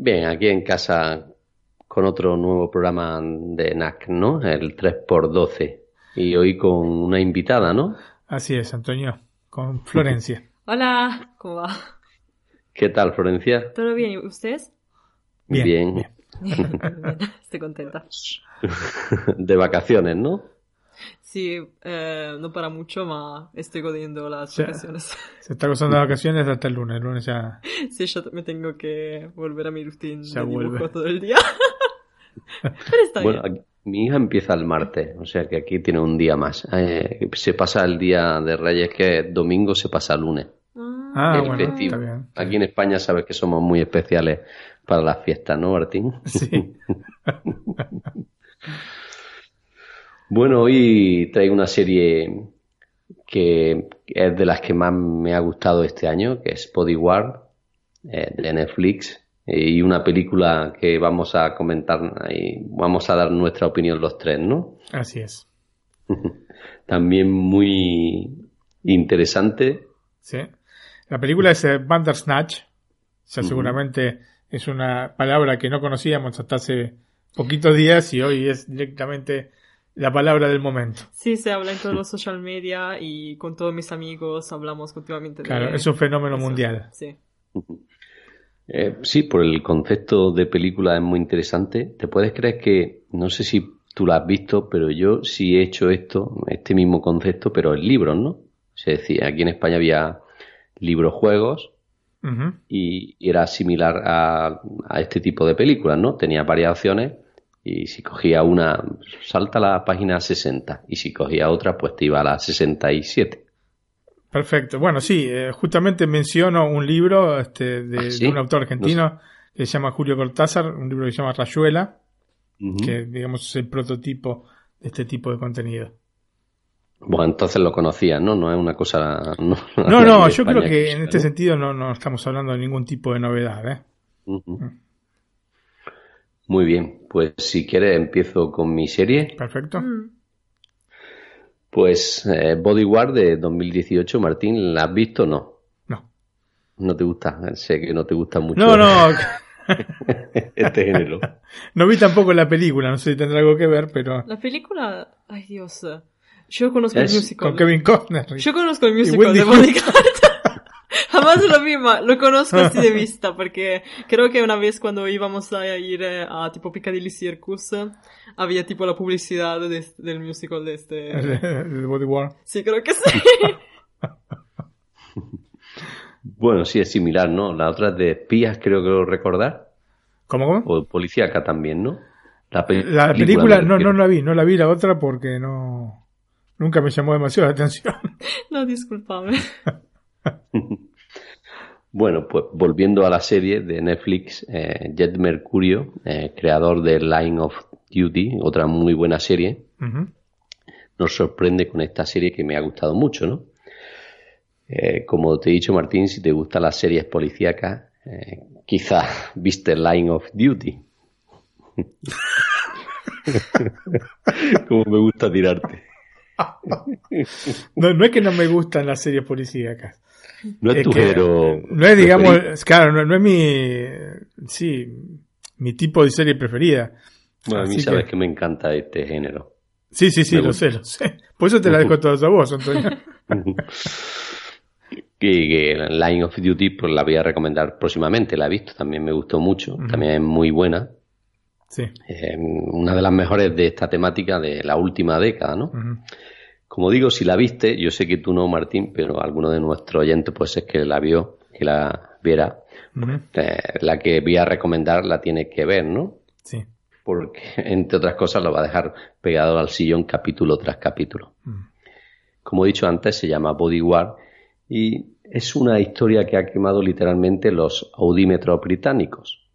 Bien, aquí en casa con otro nuevo programa de NAC, ¿no? El 3x12. Y hoy con una invitada, ¿no? Así es, Antonio, con Florencia. Hola, ¿cómo va? ¿Qué tal, Florencia? ¿Todo bien? ¿Y ustedes? Bien. bien. Estoy contenta. De vacaciones, ¿no? Sí, eh, no para mucho, ma estoy godiendo las vacaciones. Se está gozando de vacaciones hasta el lunes. El lunes ya. sí, yo me tengo que volver a mi rutina Ya de dibujo vuelve. todo el día. Pero está Bueno, bien. mi hija empieza el martes, o sea que aquí tiene un día más. Eh, se pasa el día de Reyes, que domingo, se pasa lunes. Ah, Ah, el bueno, festivo. está bien. Aquí en España sabes que somos muy especiales para las fiestas, ¿no, Martín? Sí. Bueno, hoy traigo una serie que es de las que más me ha gustado este año, que es Bodyguard, eh, de Netflix, y una película que vamos a comentar y vamos a dar nuestra opinión los tres, ¿no? Así es. También muy interesante. Sí. La película es eh, Bandersnatch. O sea, seguramente es una palabra que no conocíamos hasta hace poquitos días y hoy es directamente la palabra del momento. Sí, se habla en todos los social media y con todos mis amigos hablamos continuamente de Claro, es un fenómeno eso. mundial. Sí. Eh, sí, por el concepto de película es muy interesante. ¿Te puedes creer que, no sé si tú la has visto, pero yo sí he hecho esto, este mismo concepto, pero en libros, ¿no? Se decía, aquí en España había libros juegos Ujú. y era similar a, a este tipo de películas, ¿no? Tenía varias opciones y si cogía una, salta a la página 60 y si cogía otra, pues te iba a la 67. Perfecto. Bueno, sí, eh, justamente menciono un libro este, de, Ah, ¿sí? de un autor argentino No que se llama Julio Cortázar, un libro que se llama Rayuela, que digamos es el prototipo de este tipo de contenido. Bueno, entonces lo conocías, ¿no? No es una cosa... No, No, no, yo creo que en este sentido no, no estamos hablando de ningún tipo de novedad, ¿eh? Ujú. Muy bien, pues si quieres empiezo con mi serie. Perfecto. Mm. Pues eh, Bodyguard de 2018, Martín, ¿la has visto o no? No. ¿No te gusta? Sé que no te gusta mucho No, no, este género. no vi tampoco la película, no sé si tendrá algo que ver, pero La película, ay Dios, yo conozco Es el musical. con Kevin Costner. Yo conozco el musical de Bodyguard. Jamás lo vi, lo conozco así de vista, porque creo que una vez cuando íbamos a ir eh, a tipo Piccadilly Circus, había tipo la publicidad de- del musical de este... El Body War. Sí, creo que sí. Bueno, sí, es similar, ¿no? La otra es de espías, creo que lo recordar. ¿Cómo, cómo? O policíaca también, ¿no? La, pe- La película me no, no la vi, no la vi la otra porque no nunca me llamó demasiado la atención. No, discúlpame. Bueno, pues volviendo a la serie de Netflix, eh, Jet Mercurio, eh, creador de Line of Duty, otra muy buena serie, nos sorprende con esta serie que me ha gustado mucho, ¿no? Eh, como te he dicho, Martín, si te gustan las series policíacas, quizás viste Line of Duty. como me gusta tirarte. No, no es que no me gustan las series policíacas. No es, Es tu que género. No es, digamos, preferido. claro, no, no es mi, sí, mi tipo de serie preferida. Bueno, a mí sabes que- que... me encanta este género. Sí, sí, sí, Me lo gusta. sé, lo sé. Por eso te la dejo todas a vos, Antonio. que, que Line of Duty pues la voy a recomendar próximamente, la he visto, también me gustó mucho, también es muy buena. Sí. Eh, una de las mejores de esta temática de la última década, ¿no? Como digo, si la viste, yo sé que tú no, Martín, pero alguno de nuestros oyentes pues es que la vio, que la viera. Eh, la que voy a recomendar la tiene que ver, ¿no? Sí. Porque, entre otras cosas, lo va a dejar pegado al sillón capítulo tras capítulo. Mm. Como he dicho antes, se llama Bodyguard y es una historia que ha quemado literalmente los audímetros británicos.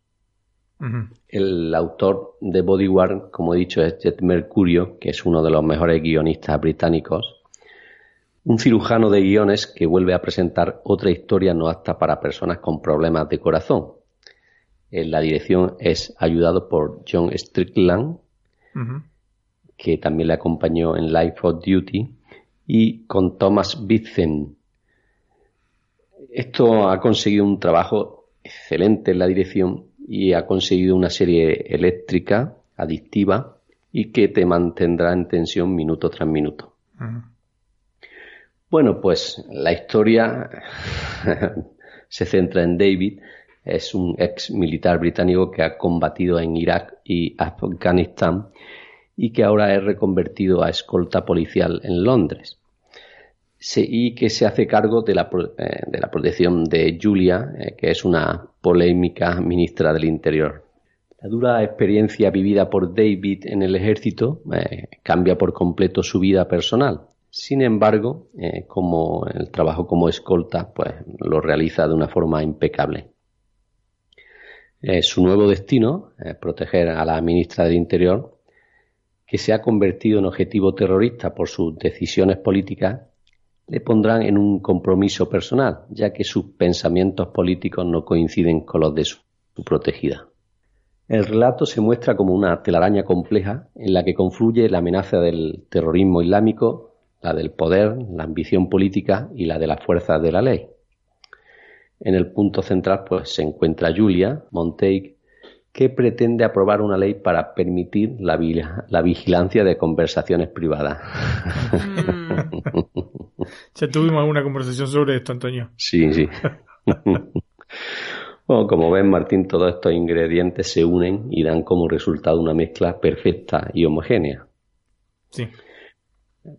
El autor de Bodyguard, como he dicho, es Jet Mercurio, que es uno de los mejores guionistas británicos. Un cirujano de guiones que vuelve a presentar otra historia no apta para personas con problemas de corazón. En la dirección es ayudado por John Strickland, que también le acompañó en Life of Duty, y con Thomas Bitzen. Esto ha conseguido un trabajo excelente en la dirección y ha conseguido una serie eléctrica, adictiva, y que te mantendrá en tensión minuto tras minuto. Bueno, pues la historia se centra en David, es un ex militar británico que ha combatido en Irak y Afganistán y que ahora es reconvertido a escolta policial en Londres. Y que se hace cargo de la, eh, de la protección de Julia, eh, que es una polémica ministra del Interior. La dura experiencia vivida por David en el ejército eh, cambia por completo su vida personal. Sin embargo, como el trabajo como escolta, pues lo realiza de una forma impecable. su nuevo destino, proteger a la ministra del Interior, que se ha convertido en objetivo terrorista por sus decisiones políticas, le pondrán en un compromiso personal, ya que sus pensamientos políticos no coinciden con los de su, protegida. El relato se muestra como una telaraña compleja en la que confluye la amenaza del terrorismo islámico, la del poder, la ambición política y la de las fuerzas de la ley. En el punto central pues, se encuentra Julia Montague, que pretende aprobar una ley para permitir la, la vigilancia de conversaciones privadas. Mm. ya tuvimos alguna conversación sobre esto, Antonio. Sí, sí. bueno, como ven, Martín, todos estos ingredientes se unen y dan como resultado una mezcla perfecta y homogénea. Sí.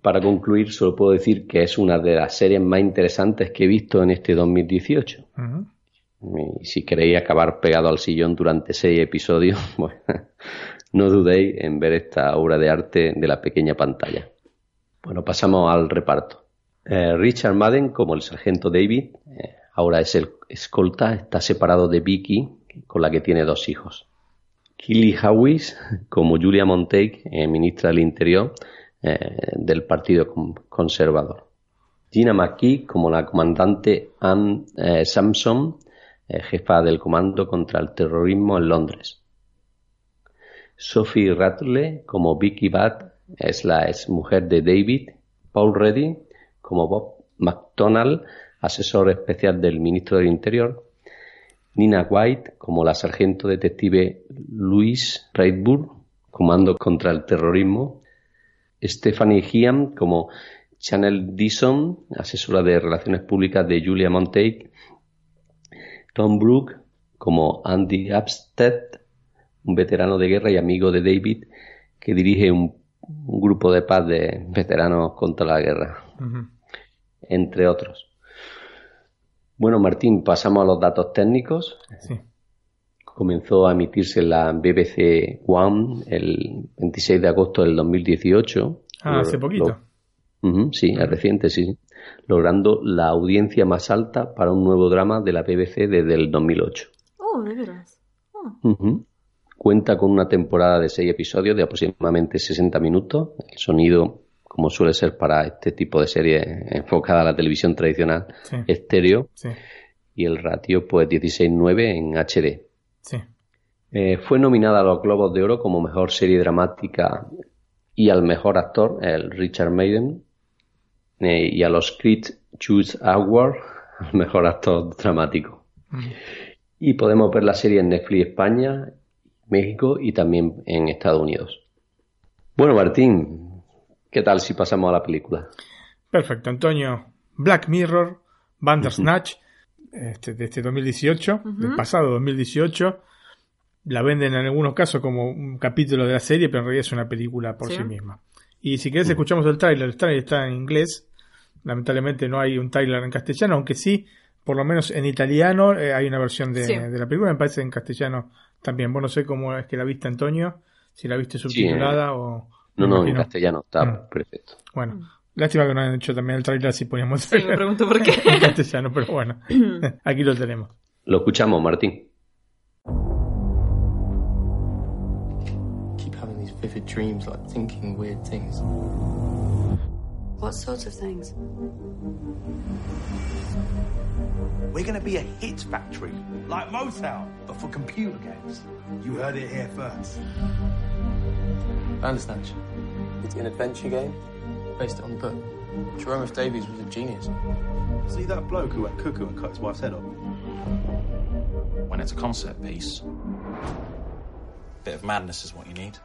Para concluir, solo puedo decir que es una de las series más interesantes que he visto en este 2018. Y si queréis acabar pegado al sillón durante seis episodios, no dudéis en ver esta obra de arte de la pequeña pantalla. Bueno, pasamos al reparto. Eh, Richard Madden como el sargento David, eh, ahora es el escolta, está separado de Vicky, con la que tiene dos hijos. Killy Hawis como Julia Montague, eh, ministra del Interior del Partido Conservador. Gina McKee como la comandante Anne Samson, eh, jefa del Comando contra el Terrorismo en Londres. Sophie Rattler como Vicky Bat es la ex mujer de David. Paul Reddy como Bob McDonald, asesor especial del ministro del Interior. Nina White como la sargento detective Louise Raidburn, Comando contra el Terrorismo. Stephanie Hiam como Chanel Dison, asesora de Relaciones Públicas de Julia Montague Tom Brooke como Andy Abstead, un veterano de guerra y amigo de David, que dirige un, grupo de paz de veteranos contra la guerra, entre otros. Bueno, Martín, pasamos a los datos técnicos. Comenzó a emitirse en la BBC One el 26 de agosto del 2018. Ah, hace poquito. sí, es reciente, sí logrando la audiencia más alta para un nuevo drama de la BBC desde el 2008. Oh, de veras. Oh. Cuenta con una temporada de seis episodios de aproximadamente 60 minutos. El sonido, como suele ser para este tipo de serie enfocada a la televisión tradicional, estéreo. Y el ratio, pues 16.9 en HD. Eh, fue nominada a los Globos de Oro como mejor serie dramática y al mejor actor, el Richard Maiden, eh, y a los Crit Choose Award al mejor actor dramático. Y podemos ver la serie en Netflix España, México y también en Estados Unidos. Bueno, Martín, ¿qué tal si pasamos a la película? Perfecto, Antonio. Black Mirror, Bandersnatch, este, de este 2018, del pasado 2018. La venden en algunos casos como un capítulo de la serie, pero en realidad es una película por sí, misma. Y si querés escuchamos el tráiler, el tráiler está en inglés, Lamentablemente no hay un tráiler en castellano, aunque sí, por lo menos en italiano eh, hay una versión de, la película, me parece en castellano también. Bueno, no sé cómo es que la viste, Antonio, si la viste subtitulada o... No, no, en castellano está mm. perfecto. Bueno, lástima que no han hecho también el tráiler si poníamos sí, me pregunto por qué. en castellano, pero bueno, aquí lo tenemos. Lo escuchamos, Martín. vivid dreams, like thinking weird things. What sorts of things? We're gonna be a hit factory, like Motown, but for computer games. You heard it here first. I understand. It's an adventure game based on the book. Jerome F. Davies was a genius. See that bloke who went cuckoo and cut his wife's head off? When it's a concept piece, a bit of madness is what you need.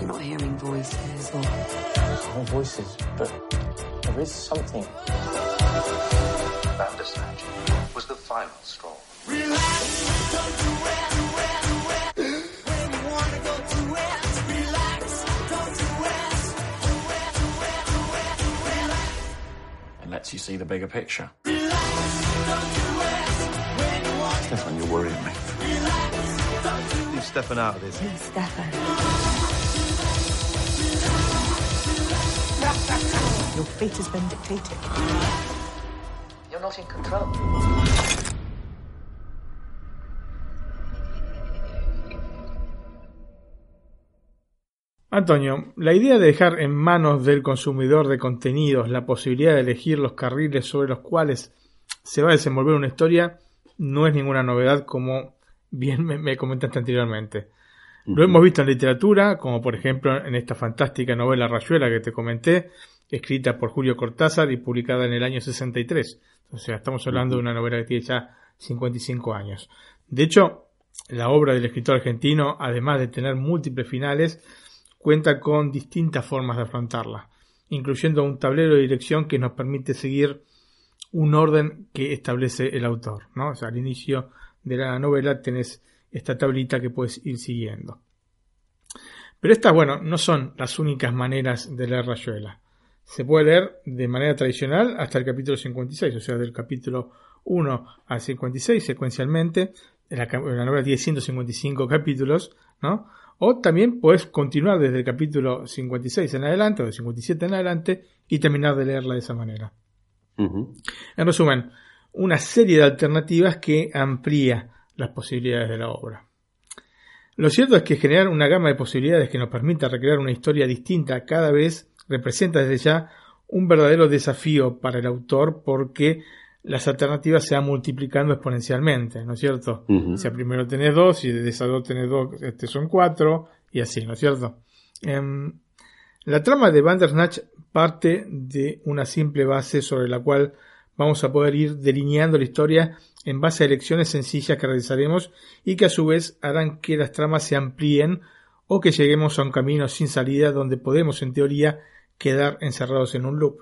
You're not hearing voices or. No voices, but there is something. Bandersnatch was the final straw. It lets you see the bigger picture. Stefan, you're worrying me. Leave Stefan out of this. Stefan. Your fate has been dictated. You're not in control. Antonio, la idea de dejar en manos del consumidor de contenidos la posibilidad de elegir los carriles sobre los cuales se va a desenvolver una historia no es ninguna novedad como bien me, me comentaste anteriormente. Lo hemos visto en literatura, como por ejemplo en esta fantástica novela Rayuela que te comenté, escrita por Julio Cortázar y publicada en el año 63. O sea, estamos hablando de una novela que tiene ya 55 años. De hecho, la obra del escritor argentino, además de tener múltiples finales, cuenta con distintas formas de afrontarla, incluyendo un tablero de dirección que nos permite seguir un orden que establece el autor. ¿no? O sea, al inicio de la novela tenés esta tablita que puedes ir siguiendo. Pero estas, bueno, no son las únicas maneras de leer Rayuela. Se puede leer de manera tradicional hasta el capítulo 56, o sea, del capítulo 1 al 56 secuencialmente. La, la novela tiene 155 capítulos, ¿no? O también puedes continuar desde el capítulo 56 en adelante o de 57 en adelante y terminar de leerla de esa manera. En resumen, una serie de alternativas que amplía las posibilidades de la obra. Lo cierto es que generar una gama de posibilidades que nos permita recrear una historia distinta cada vez representa desde ya un verdadero desafío para el autor porque las alternativas se van multiplicando exponencialmente, ¿no es cierto? Ujú. O sea, primero tenés dos y de esas dos tenés dos, este son cuatro y así, ¿no es cierto? Em, la trama de Bandersnatch parte de una simple base sobre la cual vamos a poder ir delineando la historia en base a elecciones sencillas que realizaremos y que a su vez harán que las tramas se amplíen o que lleguemos a un camino sin salida donde podemos en teoría quedar encerrados en un loop.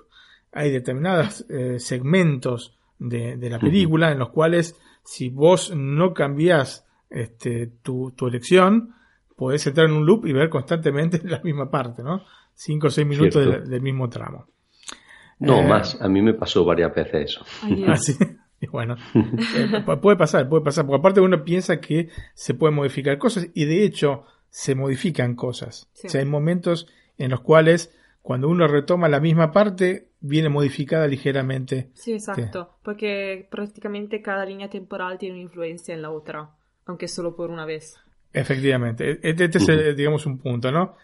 Hay determinados eh, segmentos de, de la película en los cuales si vos no cambiás este, tu, tu elección, podés entrar en un loop y ver constantemente la misma parte, ¿no? Cinco o seis minutos del, del mismo tramo. No, Eh, más. A mí me pasó varias veces eso. Así. Y bueno, eh, pu- puede pasar, puede pasar, porque aparte uno piensa que se pueden modificar cosas y de hecho se modifican cosas. Sí. O sea, hay momentos en los cuales cuando uno retoma la misma parte viene modificada ligeramente. Sí, exacto, porque prácticamente cada línea temporal tiene una influencia en la otra, aunque solo por una vez. Efectivamente, este, este es, el, digamos, un punto, ¿no?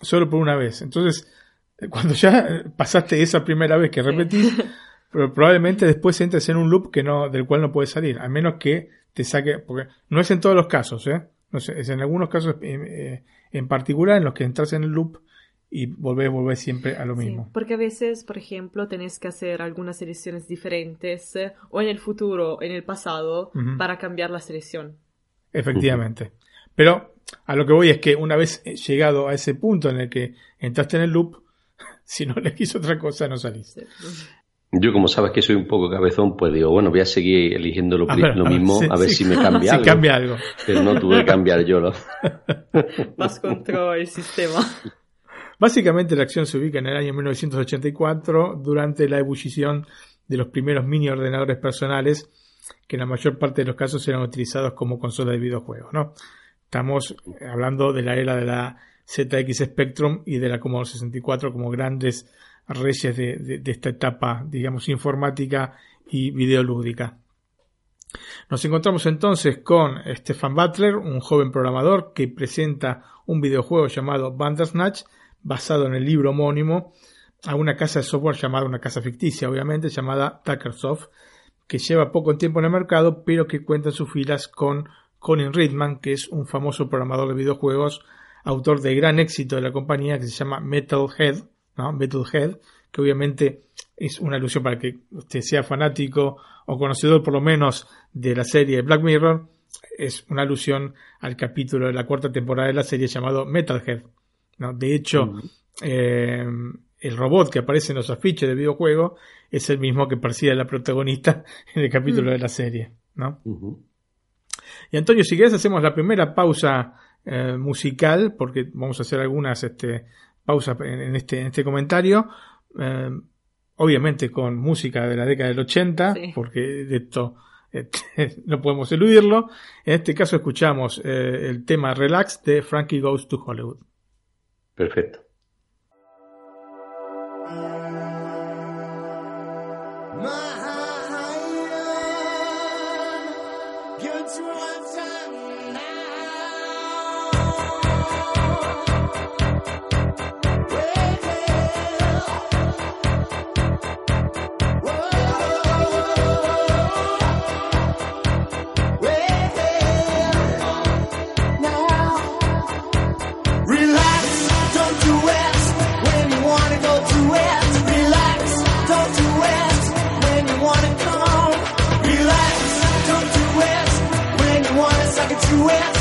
Solo por una vez. Entonces, eh, cuando ya pasaste esa primera vez que repetís, pero probablemente después entres en un loop que no, del cual no puedes salir, a menos que te saque, porque no es en todos los casos, ¿eh? No sé, es en algunos casos eh, eh, en particular en los que entras en el loop y volvés, volvés siempre a lo Sí, mismo. porque a veces, por ejemplo, tenés que hacer algunas selecciones diferentes, eh, o en el futuro, en el pasado, Ujú. para cambiar la selección. Efectivamente. Pero a lo que voy es que una vez llegado a ese punto en el que entraste en el loop, si no elegís otra cosa no salís. Sí. Yo, como sabes que soy un poco cabezón, pues digo, bueno, voy a seguir eligiendo lo, A ver, lo a ver, mismo, sí, a ver sí. si me cambia Si algo. cambia algo. Pero no tuve que cambiar yo. Lo... Vas contra el sistema. Básicamente la acción se ubica en el año 1984 durante la ebullición de los primeros mini ordenadores personales que en la mayor parte de los casos eran utilizados como consola de videojuegos, ¿no? Estamos hablando de la era de la ZX Spectrum y de la Commodore 64 como grandes reyes de, de- de esta etapa, digamos, informática y videolúdica. Nos encontramos entonces con Stefan Butler, un joven programador que presenta un videojuego llamado Bandersnatch, basado en el libro homónimo, a una casa de software llamada, una casa ficticia obviamente, llamada Tuckersoft, que lleva poco tiempo en el mercado, pero que cuenta en sus filas con Colin Ridman, que es un famoso programador de videojuegos, autor de gran éxito de la compañía, que se llama Metalhead, ¿no? Metalhead, que obviamente es una alusión para que usted sea fanático o conocedor por lo menos de la serie Black Mirror, es una alusión al capítulo de la cuarta temporada de la serie llamado Metalhead. ¿No? De hecho, eh, el robot que aparece en los afiches del videojuego es el mismo que persigue a la protagonista en el capítulo Mm. de la serie. ¿no? Y Antonio, si querés hacemos la primera pausa eh, musical, porque vamos a hacer algunas este, pausas en, en este, en este comentario. eh, obviamente con música de la década del 80, Sí. porque de esto este, no podemos eludirlo. En este caso escuchamos eh, el tema Relax de Frankie Goes to Hollywood. Perfecto. anywhere.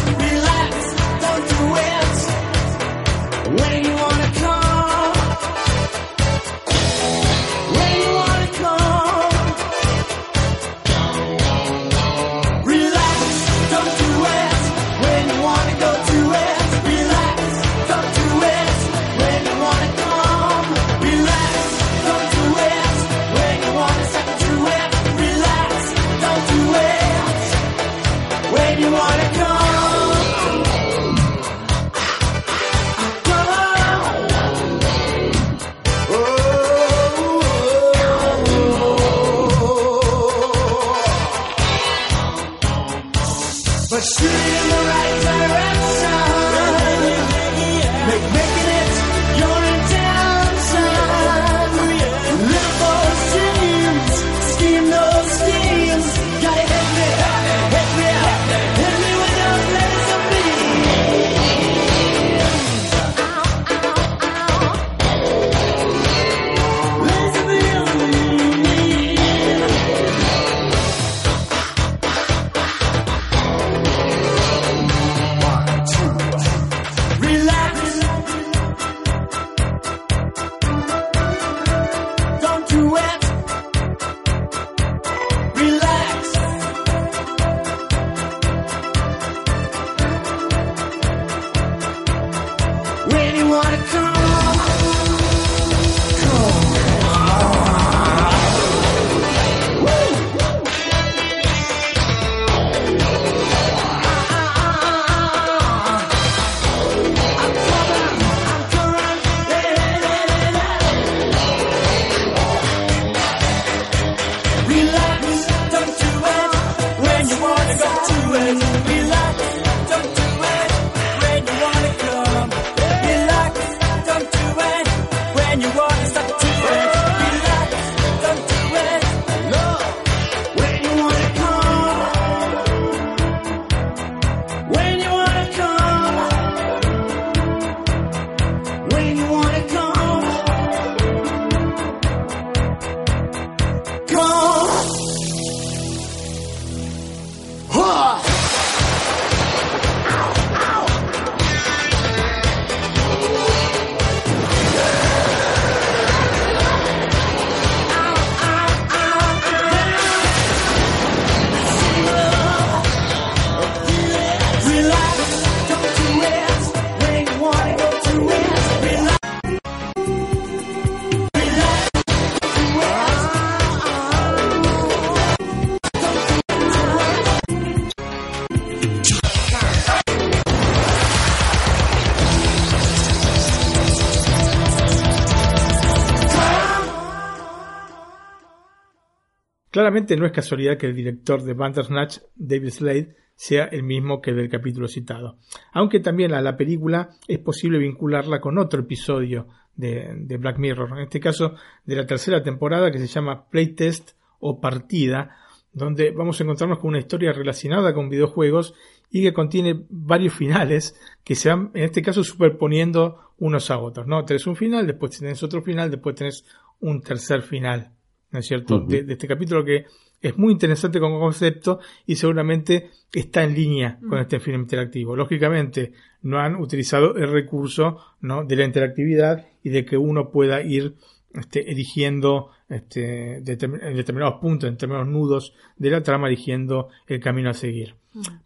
Claramente no es casualidad que el director de Bandersnatch, David Slade, sea el mismo que del capítulo citado. Aunque también a la película es posible vincularla con otro episodio de, de Black Mirror, en este caso de la tercera temporada que se llama Playtest o Partida, donde vamos a encontrarnos con una historia relacionada con videojuegos y que contiene varios finales que se van, en este caso, superponiendo unos a otros, ¿no? Tenés un final, después tenés otro final, después tenés un tercer final, ¿no es cierto? De, de este capítulo que es muy interesante como concepto y seguramente está en línea con este film interactivo. Lógicamente, no han utilizado el recurso ¿no? de la interactividad y de que uno pueda ir este, eligiendo este, determin- en determinados puntos, en determinados nudos de la trama, eligiendo el camino a seguir.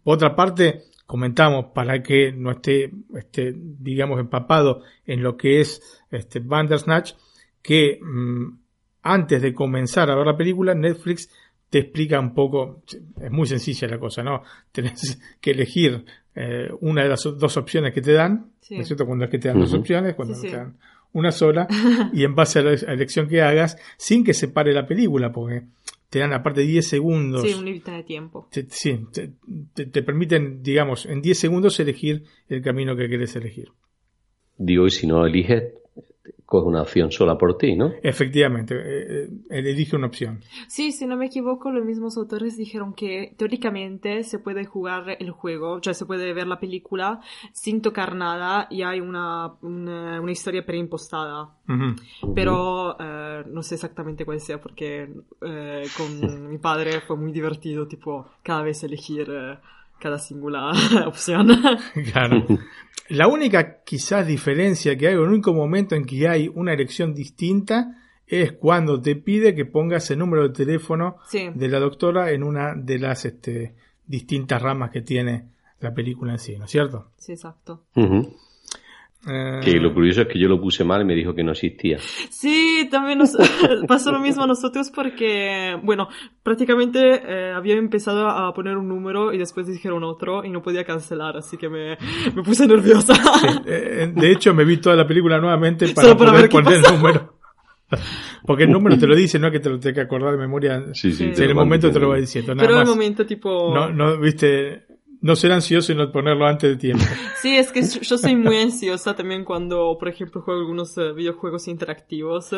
Por otra parte, comentamos para que no esté, esté, digamos, empapado en lo que es este Bandersnatch, que mm, antes de comenzar a ver la película, Netflix te explica un poco, es muy sencilla la cosa, ¿no? Tenés que elegir eh, una de las dos opciones que te dan, Sí. ¿no es cierto? Cuando es que te dan dos Ujú. opciones, cuando Sí, no sí. te dan una sola, y en base a la a la elección que hagas, sin que se pare la película, porque te dan aparte 10 segundos. Sí, un límite de tiempo. Te, sí, te, te- te permiten, digamos, en 10 segundos elegir el camino que quieres elegir. Digo, y si no eliges, coge una opción sola por ti, ¿no? Efectivamente, eh, eh, elige una opción. Sí, si no me equivoco, los mismos autores dijeron que teóricamente se puede jugar el juego, o sea, se puede ver la película sin tocar nada y hay una, una, una historia preimpostada. Ujú. Pero eh, no sé exactamente cuál sea porque eh, con mi padre fue muy divertido, tipo, cada vez elegir eh, cada singular opción. Claro. La única quizás diferencia que hay, o el único momento en que hay una elección distinta, es cuando te pide que pongas el número de teléfono Sí. de la doctora en una de las este, distintas ramas que tiene la película en sí, ¿no es cierto? sí, exacto. Eh, Que lo curioso es que yo lo puse mal y me dijo que no existía. Sí, también nos pasó lo mismo a nosotros porque, bueno, prácticamente eh, había empezado a poner un número y después dijeron otro y no podía cancelar, así que me, me puse nerviosa. eh, de hecho, me vi toda la película nuevamente para Solo para poder ver poner el número. Porque el número te lo dice, no es que te lo tengas que acordar de memoria. Sí, sí. en el momento te lo va diciendo. Nada Pero al más. momento, tipo... No, no, viste, no ser ansioso y no ponerlo antes de tiempo. Sí, es que yo soy muy ansiosa también cuando, por ejemplo, juego algunos eh, videojuegos interactivos.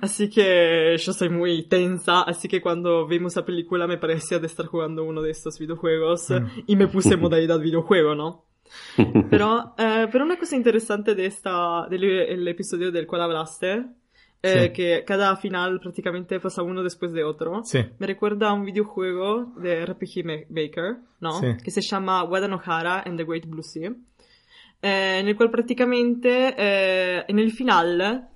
Así que yo soy muy tensa. Así que cuando vimos la película me parecía de estar jugando uno de estos videojuegos eh, y me puse en modalidad videojuego, ¿no? Pero, eh, pero una cosa interesante de esta, del el episodio del cual hablaste, eh, Sí. que cada final prácticamente pasa uno después de otro. Sí. Me recuerda a un videojuego de RPG Maker, ¿no? Sí. Que se llama Wadanohara and the Great Blue Sea. eh, en el cual prácticamente eh, en el final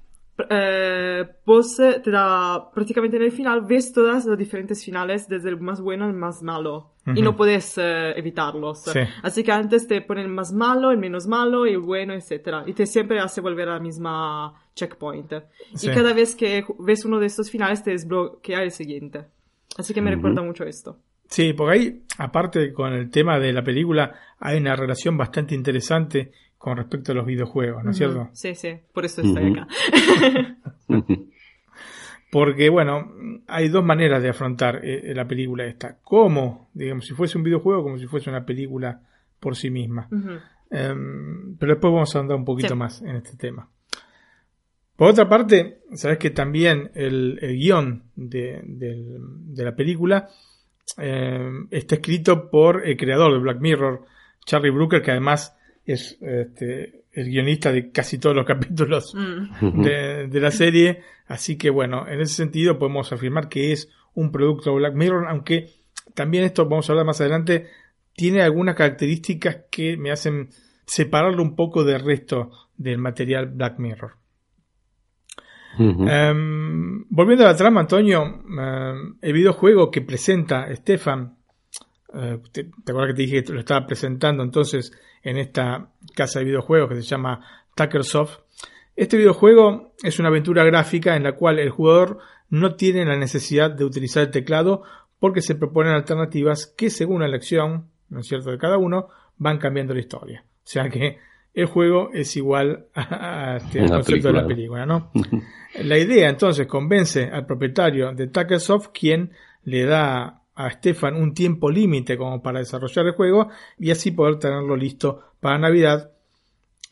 eh, vos te da prácticamente en el final ves todas los diferentes finales desde el más bueno al más malo y Ujú. no puedes eh, evitarlos Sí. así que antes te ponen el más malo el menos malo el bueno etcétera y te siempre hace volver a la misma checkpoint Sí. y cada vez que ves uno de estos finales te desbloquea el siguiente así que me recuerda mucho esto Sí, porque ahí, aparte con el tema de la película, hay una relación bastante interesante con respecto a los videojuegos, ¿no es cierto? Sí sí por eso estoy acá Porque, bueno, hay dos maneras de afrontar eh, la película esta. Como, digamos, si fuese un videojuego, como si fuese una película por sí misma. Em, pero después vamos a andar un poquito Sí. más en este tema. Por otra parte, sabes que también el, el guion de la película em, está escrito por el creador de Black Mirror, Charlie Brooker, que además es este, el guionista de casi todos los capítulos Mm. de, de la serie. Así que bueno, en ese sentido podemos afirmar que es un producto Black Mirror, aunque también esto vamos a hablar más adelante, tiene algunas características que me hacen separarlo un poco del resto del material Black Mirror. Em, volviendo a la trama, Antonio, em, el videojuego que presenta Stefan, eh, te, te acuerdas que te dije que lo estaba presentando entonces en esta casa de videojuegos que se llama Tuckersoft. Este videojuego es una aventura gráfica en la cual el jugador no tiene la necesidad de utilizar el teclado porque se proponen alternativas que según la elección, ¿no es cierto?, de cada uno, van cambiando la historia. O sea que el juego es igual a, a este, al concepto de la película, película, ¿no? La idea entonces convence al propietario de Tuckersoft, quien le da a Stefan un tiempo límite como para desarrollar el juego y así poder tenerlo listo para Navidad.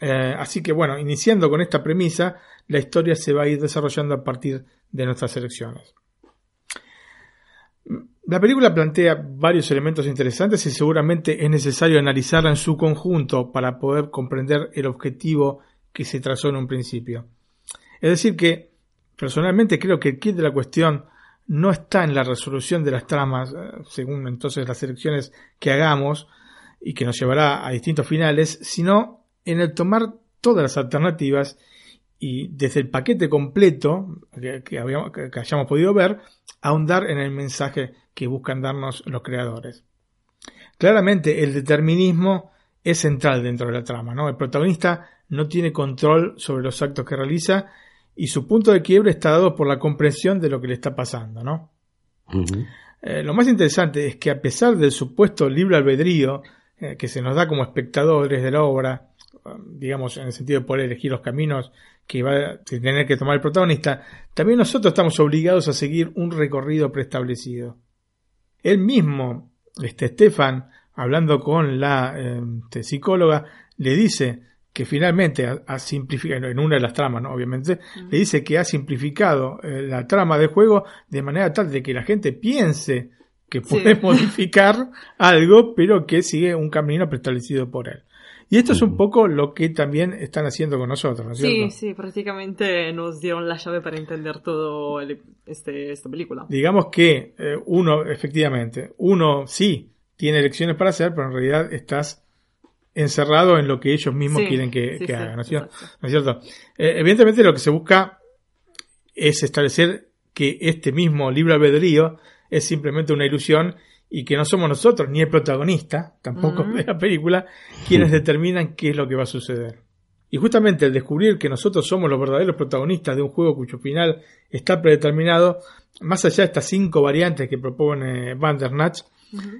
Eh, así que bueno, iniciando con esta premisa, la historia se va a ir desarrollando a partir de nuestras elecciones. La película plantea varios elementos interesantes y seguramente es necesario analizarla en su conjunto para poder comprender el objetivo que se trazó en un principio. Es decir que, personalmente creo que el kit de la cuestión no está en la resolución de las tramas, eh, según entonces las elecciones que hagamos y que nos llevará a distintos finales, sino en el tomar todas las alternativas y desde el paquete completo que, que hayamos podido ver, ahondar en el mensaje que buscan darnos los creadores. Claramente el determinismo es central dentro de la trama, ¿no? El protagonista no tiene control sobre los actos que realiza y su punto de quiebre está dado por la comprensión de lo que le está pasando, ¿no? Eh, lo más interesante es que a pesar del supuesto libre albedrío eh, que se nos da como espectadores de la obra, eh, digamos en el sentido de poder elegir los caminos que va a tener que tomar el protagonista, también nosotros estamos obligados a seguir un recorrido preestablecido. Él mismo, este Stefan, hablando con la eh, este, psicóloga, le dice que finalmente ha, ha simplificado, en una de las tramas, ¿no? obviamente, le dice que ha simplificado eh, la trama del juego de manera tal de que la gente piense que Sí. puede modificar algo, pero que sigue un camino preestablecido por él. Y esto es un poco lo que también están haciendo con nosotros, ¿no es Sí, cierto? sí, prácticamente nos dieron la llave para entender todo el- este, esta película. Digamos que eh, uno, efectivamente, uno sí tiene elecciones para hacer, pero en realidad estás encerrado en lo que ellos mismos Sí, quieren que, sí, que sí, hagan, ¿no es cierto? exacto. ¿No es cierto? Eh, evidentemente lo que se busca es establecer que este mismo libre albedrío es simplemente una ilusión y que no somos nosotros, ni el protagonista, tampoco de la película, quienes determinan qué es lo que va a suceder. Y justamente el descubrir que nosotros somos los verdaderos protagonistas de un juego cuyo final está predeterminado, más allá de estas cinco variantes que propone Bandersnatch,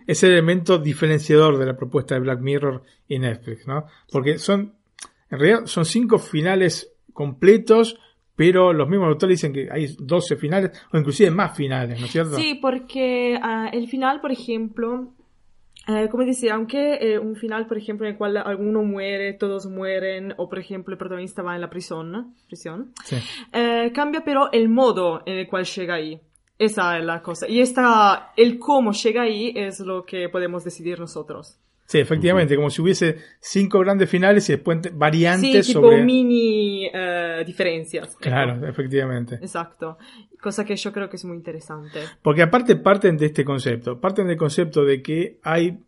es el elemento diferenciador de la propuesta de Black Mirror y Netflix, ¿no? Porque son, en realidad, son cinco finales completos, pero los mismos autores dicen que hay 12 finales, o inclusive más finales, ¿no es cierto? Sí, porque ah, el final, por ejemplo, eh, como decía, aunque eh, un final, por ejemplo, en el cual alguno muere, todos mueren, o por ejemplo el protagonista va en la prisión, prisión Sí. eh, cambia pero el modo en el cual llega ahí. Esa es la cosa. Y esta, el cómo llega ahí es lo que podemos decidir nosotros. Sí, efectivamente, como si hubiese cinco grandes finales y después te- Sí, variantes tipo sobre... mini eh, diferencias. Claro, efectivamente. Exacto. Cosa que yo creo que es muy interesante. Porque aparte parten de este concepto, parten del concepto de que hay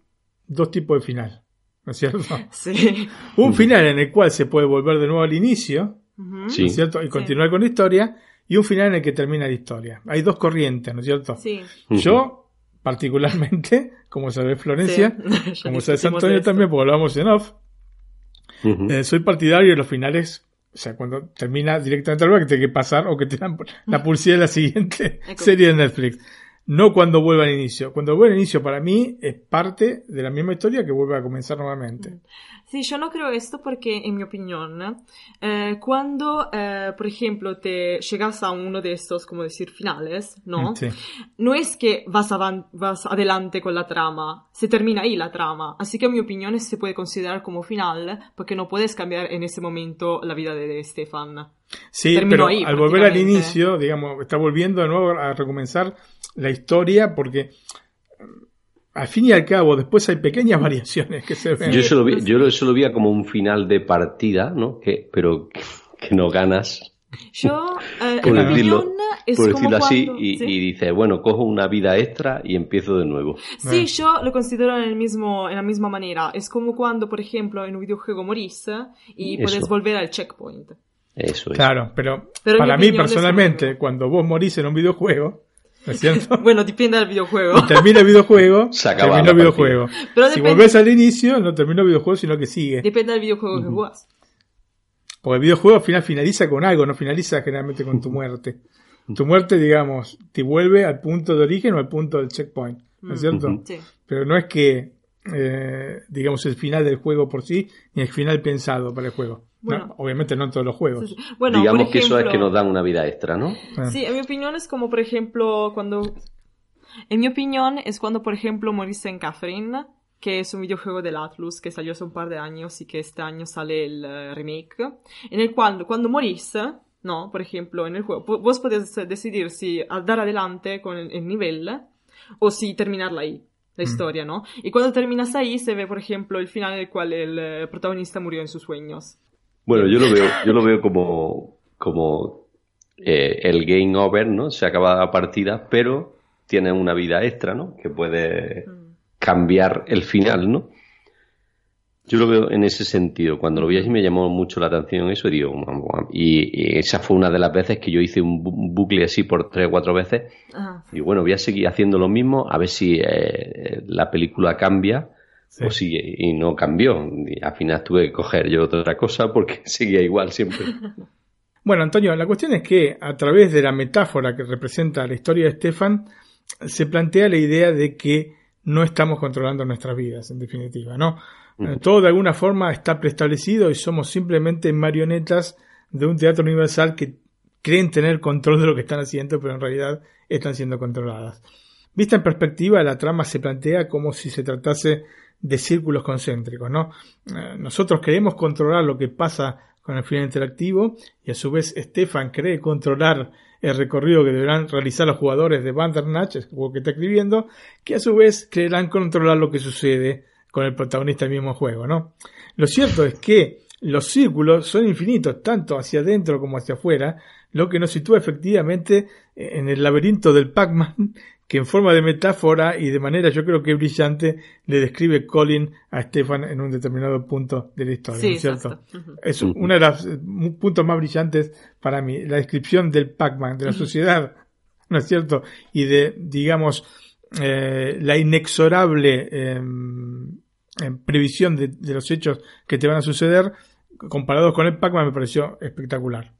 dos tipos de final, ¿no es cierto? Sí. Un final en el cual se puede volver de nuevo al inicio, Ujú. ¿no Sí. es cierto? Y continuar con la historia, y un final en el que termina la historia. Hay dos corrientes, ¿no es cierto? Sí. Yo, particularmente, como sabe Florencia, Sí. Como sabe discutimos Antonio esto. también, porque hablamos en off, eh, soy partidario de los finales, o sea, cuando termina directamente algo que tiene que pasar o que te dan la publicidad de la siguiente serie de Netflix. No cuando vuelva al inicio. Cuando vuelve al inicio para mí es parte de la misma historia que vuelve a comenzar nuevamente. Sí, yo no creo esto porque, en mi opinión, eh, cuando, eh, por ejemplo, te llegas a uno de estos, como decir, finales, ¿no? Sí. No es que vas, adelante con la trama, se termina ahí la trama. Así que, en mi opinión, se puede considerar como final porque no puedes cambiar en ese momento la vida de, Stefan. Sí, Terminó pero ahí, al volver al inicio, digamos, está volviendo de nuevo a recomenzar la historia porque al fin y al cabo después hay pequeñas variaciones que se ven. Yo eso lo vi, yo eso lo veía como un final de partida, ¿no? Que, pero que, no ganas, Yo, eh, por en mi decirlo, opinión, es por como decirlo así, cuando- y, ¿sí? y dices, bueno, cojo una vida extra y empiezo de nuevo. Sí, yo lo considero en, el mismo, en la misma manera. Es como cuando, por ejemplo, en un videojuego morís y Eso. puedes volver al checkpoint. Eso es. Claro, pero, Pero para mí personalmente, cuando vos morís en un videojuego, ¿no es cierto? Bueno, depende del videojuego. termina el videojuego, Se acaba terminó el videojuego. Pero si depende- volvés al inicio, no terminó el videojuego, sino que sigue. Depende del videojuego que juegas. Porque el videojuego al final finaliza con algo, no finaliza generalmente con tu muerte. Tu muerte, digamos, te vuelve al punto de origen o al punto del checkpoint, ¿no es cierto? Sí. Pero no es que, eh, digamos, el final del juego por sí, ni el final pensado para el juego. No, Bueno. obviamente no en todos los juegos. Sí, sí. Bueno, Digamos por que eso es ejemplo- que nos dan una vida extra, ¿no? Ah. Sí, en mi opinión es como, por ejemplo, cuando... En mi opinión, es cuando, por ejemplo, moriste en Catherine, que es un videojuego del Atlus que salió hace un par de años y que este año sale el eh, remake, en el cual cuando morís, no, por ejemplo, en el juego, vo- vos podés decidir si a- dar adelante con el, el nivel o si terminarla ahí, la historia, ¿no? Y cuando terminas ahí se ve, por ejemplo, el final en el cual el eh, protagonista murió en sus sueños. Bueno, yo lo veo, yo lo veo como, como eh, el game over, ¿no? Se acaba la partida, pero tiene una vida extra, ¿no? Que puede cambiar el final, ¿no? Yo lo veo en ese sentido. Cuando lo vi así me llamó mucho la atención eso y digo, y, y esa fue una de las veces que yo hice un bu- un bucle así por tres o cuatro veces y bueno, voy a seguir haciendo lo mismo a ver si eh, la película cambia Sí. o sigue y no cambió. Y al final tuve que coger yo otra cosa porque seguía igual siempre. Bueno, Antonio, la cuestión es que a través de la metáfora que representa la historia de Stefan, se plantea la idea de que no estamos controlando nuestras vidas, en definitiva, ¿no? Todo de alguna forma está preestablecido y somos simplemente marionetas de un teatro universal que creen tener control de lo que están haciendo, pero en realidad están siendo controladas. Vista en perspectiva, la trama se plantea como si se tratase de círculos concéntricos, ¿no? Eh, Nosotros queremos controlar lo que pasa con el final interactivo y a su vez Stefan cree controlar el recorrido que deberán realizar los jugadores de Bandersnatch, el juego que está escribiendo, que a su vez creerán controlar lo que sucede con el protagonista del mismo juego, ¿no? Lo cierto es que los círculos son infinitos, tanto hacia adentro como hacia afuera, lo que nos sitúa efectivamente en el laberinto del Pac-Man, que en forma de metáfora y de manera yo creo que brillante le describe Colin a Stefan en un determinado punto de la historia, Sí, ¿no es cierto? Es uno de los eh, puntos más brillantes para mí, la descripción del Pac-Man, de la sociedad, ¿no es cierto? Y de, digamos, eh, la inexorable eh, eh, previsión de, de los hechos que te van a suceder, comparados con el Pac-Man, me pareció espectacular.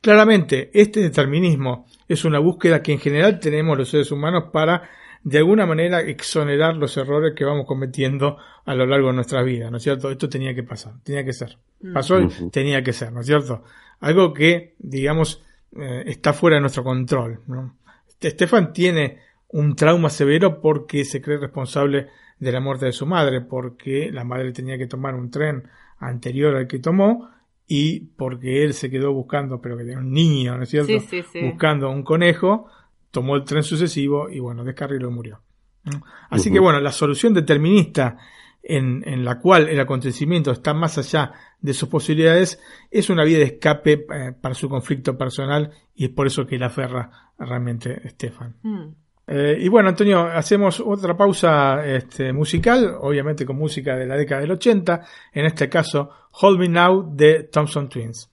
Claramente, este determinismo es una búsqueda que en general tenemos los seres humanos para, de alguna manera, exonerar los errores que vamos cometiendo a lo largo de nuestra vida, ¿no es cierto? Esto tenía que pasar, tenía que ser. Pasó y tenía que ser, ¿no es cierto? Algo que, digamos, eh, está fuera de nuestro control, ¿no? Estefan tiene un trauma severo porque se cree responsable de la muerte de su madre, porque la madre tenía que tomar un tren anterior al que tomó y porque él se quedó buscando, pero que era un niño, ¿no es cierto? Sí, sí, sí. Buscando un conejo, tomó el tren sucesivo y bueno, descarriló y murió. ¿no? Así que bueno, la solución determinista en, en la cual el acontecimiento está más allá de sus posibilidades es una vía de escape eh, para su conflicto personal y es por eso que la aferra realmente Stefan. Mm. Eh, y bueno, Antonio, hacemos otra pausa este, musical, obviamente con música de la década del 80, en este caso Hold Me Now de Thompson Twins.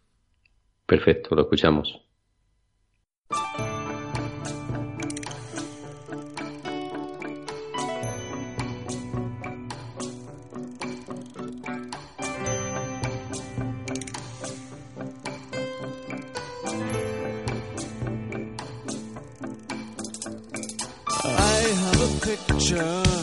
Perfecto, lo escuchamos. A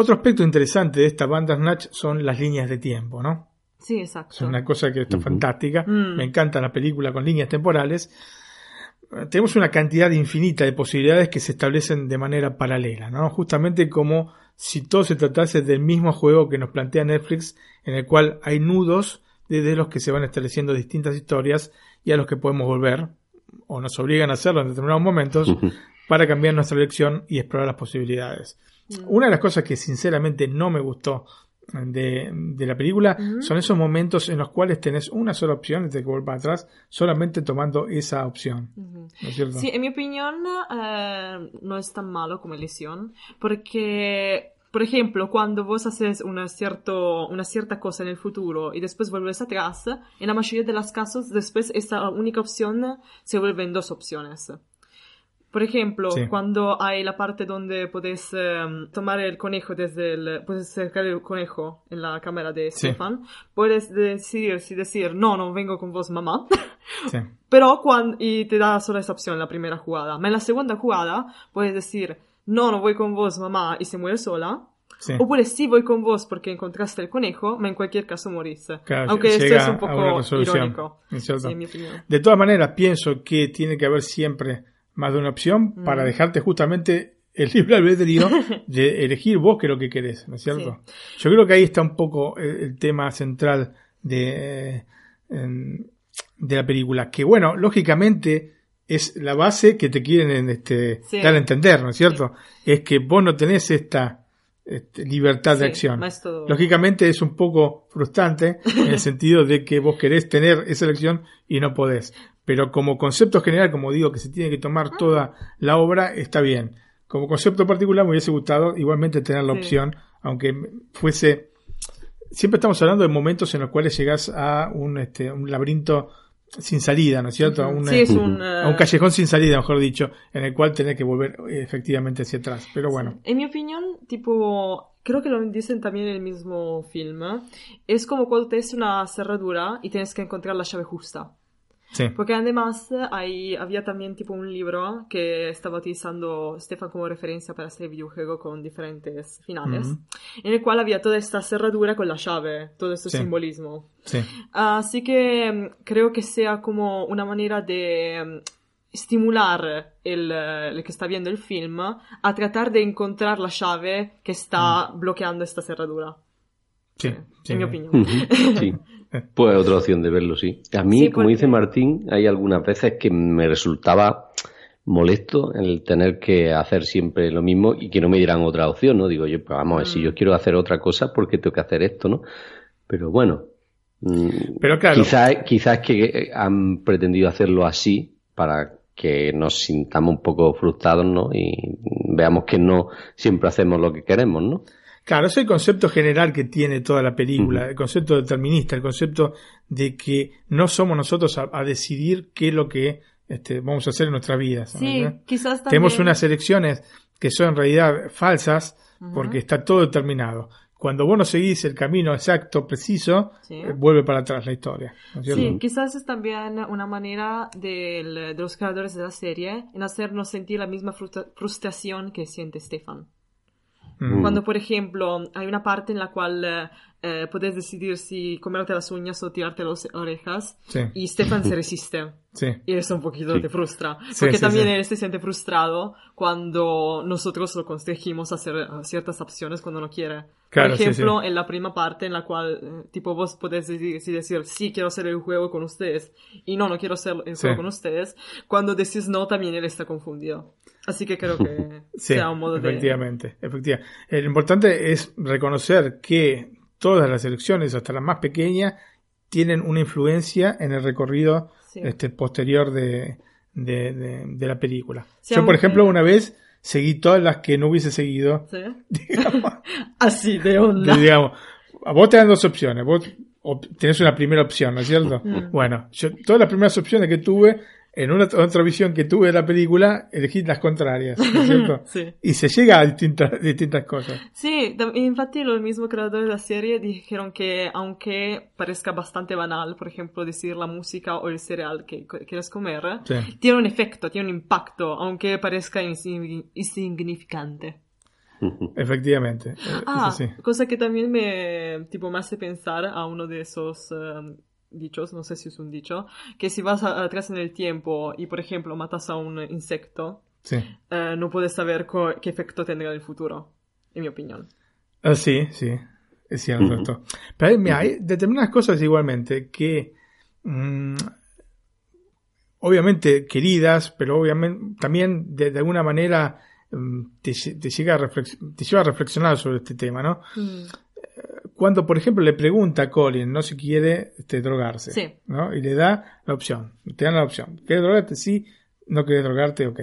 Otro aspecto interesante de esta banda Snatch son las líneas de tiempo, ¿no? Sí, Es exacto. una cosa que está fantástica. Mm. Me encanta la película con líneas temporales. Tenemos una cantidad infinita de posibilidades que se establecen de manera paralela, ¿no? Justamente como si todo se tratase del mismo juego que nos plantea Netflix, en el cual hay nudos desde los que se van estableciendo distintas historias y a los que podemos volver, o nos obligan a hacerlo en determinados momentos, para cambiar nuestra elección y explorar las posibilidades. Una de las cosas que sinceramente no me gustó de, de la película son esos momentos en los cuales tenés una sola opción y te que volver atrás solamente tomando esa opción. ¿No es cierto? Sí, en mi opinión eh, no es tan malo como elección, porque, por ejemplo, cuando vos haces una, cierto, una cierta cosa en el futuro y después vuelves atrás, en la mayoría de los casos, después esa única opción se vuelve en dos opciones. Por ejemplo, Sí. cuando hay la parte donde puedes eh, tomar el conejo desde el... Puedes sacar el conejo en la cámara de Sí. Stefan, puedes decidir si decir, no, no vengo con vos, mamá. Sí. Pero cuando, y te da solo esa opción la primera jugada. Ma en la segunda jugada puedes decir, no, no voy con vos, mamá, y se muere sola. Sí. Oppure sí voy con vos porque encontraste el conejo, ma en cualquier caso morís. Claro, Aunque esto es un poco irónico. Sí, en mi opinión. De todas maneras, pienso que tiene que haber siempre más de una opción Mm. para dejarte justamente el libre albedrío de elegir vos que lo que querés, ¿no es cierto? Yo creo que ahí está un poco el, el tema central de, eh, de la película, que bueno, lógicamente es la base que te quieren este, Sí. dar a entender, ¿no es cierto? Es que vos no tenés esta este, libertad de acción. es todo- Lógicamente es un poco frustrante en el sentido de que vos querés tener esa elección y no podés. Pero como concepto general, como digo, que se tiene que tomar toda la obra, está bien. Como concepto particular me hubiese gustado igualmente tener la Sí. opción, aunque fuese... Siempre estamos hablando de momentos en los cuales llegás a un, este, un laberinto sin salida, ¿no es cierto? A un, Sí, es un, a un eh, callejón sin salida, mejor dicho, en el cual tenés que volver eh, efectivamente hacia atrás. Pero bueno, En mi opinión, tipo, creo que lo dicen también en el mismo film, es como cuando tienes una cerradura y tienes que encontrar la llave justa. Sí. Porque además hay, había también tipo un libro que estaba utilizando Stefan como referencia para hacer videojuego con diferentes finales, Ujú. en el cual había toda esta cerradura con la llave, todo este Sí. simbolismo. Sí. Así que mm, creo que sea como una manera de mm, estimular el, eh, el que está viendo el film a tratar de encontrar la llave que está bloqueando esta cerradura. Sí, sí. en mi opinión. Ujú, Sí. Pues otra opción de verlo, sí. A mí, Sí, como dice Martín, hay algunas veces que me resultaba molesto el tener que hacer siempre lo mismo y que no me dieran otra opción, ¿no? Digo yo, pues vamos a ver, Mm. si yo quiero hacer otra cosa, ¿por qué tengo que hacer esto, no? Pero bueno, mm, Pero claro, quizás quizás que eh, han pretendido hacerlo así para que nos sintamos un poco frustrados, ¿no? Y veamos que no siempre hacemos lo que queremos, ¿no? Claro, es el concepto general que tiene toda la película, el concepto determinista, el concepto de que no somos nosotros a, a decidir qué es lo que este, vamos a hacer en nuestra vida. Sí, quizás también... Tenemos unas elecciones que son en realidad falsas porque está todo determinado. Cuando vos no seguís el camino exacto, preciso, Sí. eh, vuelve para atrás la historia. Sí, quizás es también una manera del- de los creadores de la serie en hacernos sentir la misma frustra- frustración que siente Stefan. Mm. Cuando, por ejemplo, hay una parte en la cual eh, eh, puedes decidir si comerte las uñas o tirarte las orejas Sí. y Stefan se resiste. Sí. Y eso un poquito Sí. te frustra. Sí, Porque también él se siente frustrado cuando nosotros lo constringimos a hacer eh, ciertas opciones cuando no quiere. Claro, Por ejemplo, en la primera parte en la cual, eh, tipo, vos podés decir, decir, sí, quiero hacer el juego con ustedes y no, no quiero hacer el juego con ustedes. Cuando decís no, también él está confundido. Así que creo que Sí, sea un modo de... efectivamente, efectivamente. Lo importante es reconocer que todas las elecciones, hasta las más pequeñas, tienen una influencia en el recorrido Sí. este, posterior de, de, de- de la película. Sí, Yo, por ejemplo, una vez seguí todas las que no hubiese seguido. Así, de onda. digamos, a vos te dan dos opciones. Vos tenés una primera opción, ¿no es cierto? Mm. Bueno, yo todas las primeras opciones que tuve, en una otra visión que tuve de la película, elegí las contrarias, ¿no es cierto? Sí. Y se llega a distintas, distintas cosas. Sí, infatti los mismos creadores de la serie dijeron que aunque parezca bastante banal, por ejemplo, decir la música o el cereal que quieres comer, Sí. tiene un efecto, tiene un impacto, aunque parezca insigni- insignificante. Efectivamente. eh, Ah, cosa que también me, tipo, me hace pensar a uno de esos eh, dichos, no sé si es un dicho, que si vas a- atrás en el tiempo y, por ejemplo, matas a un insecto, Sí. eh, no puedes saber qué efecto tendrá en el futuro, en mi opinión. Ah, sí, sí, es cierto esto. Pero hay- mira, hay determinadas cosas igualmente que, mm, obviamente queridas, pero obviamente también de, de alguna manera mm, te, lle- te llega a te lleva a reflexionar sobre este tema, ¿no? Cuando, por ejemplo, le pregunta a Colin, no si quiere este, drogarse, Sí. ¿no? Y le da la opción, te dan la opción. ¿Quieres drogarte? Sí, no quieres drogarte, ok.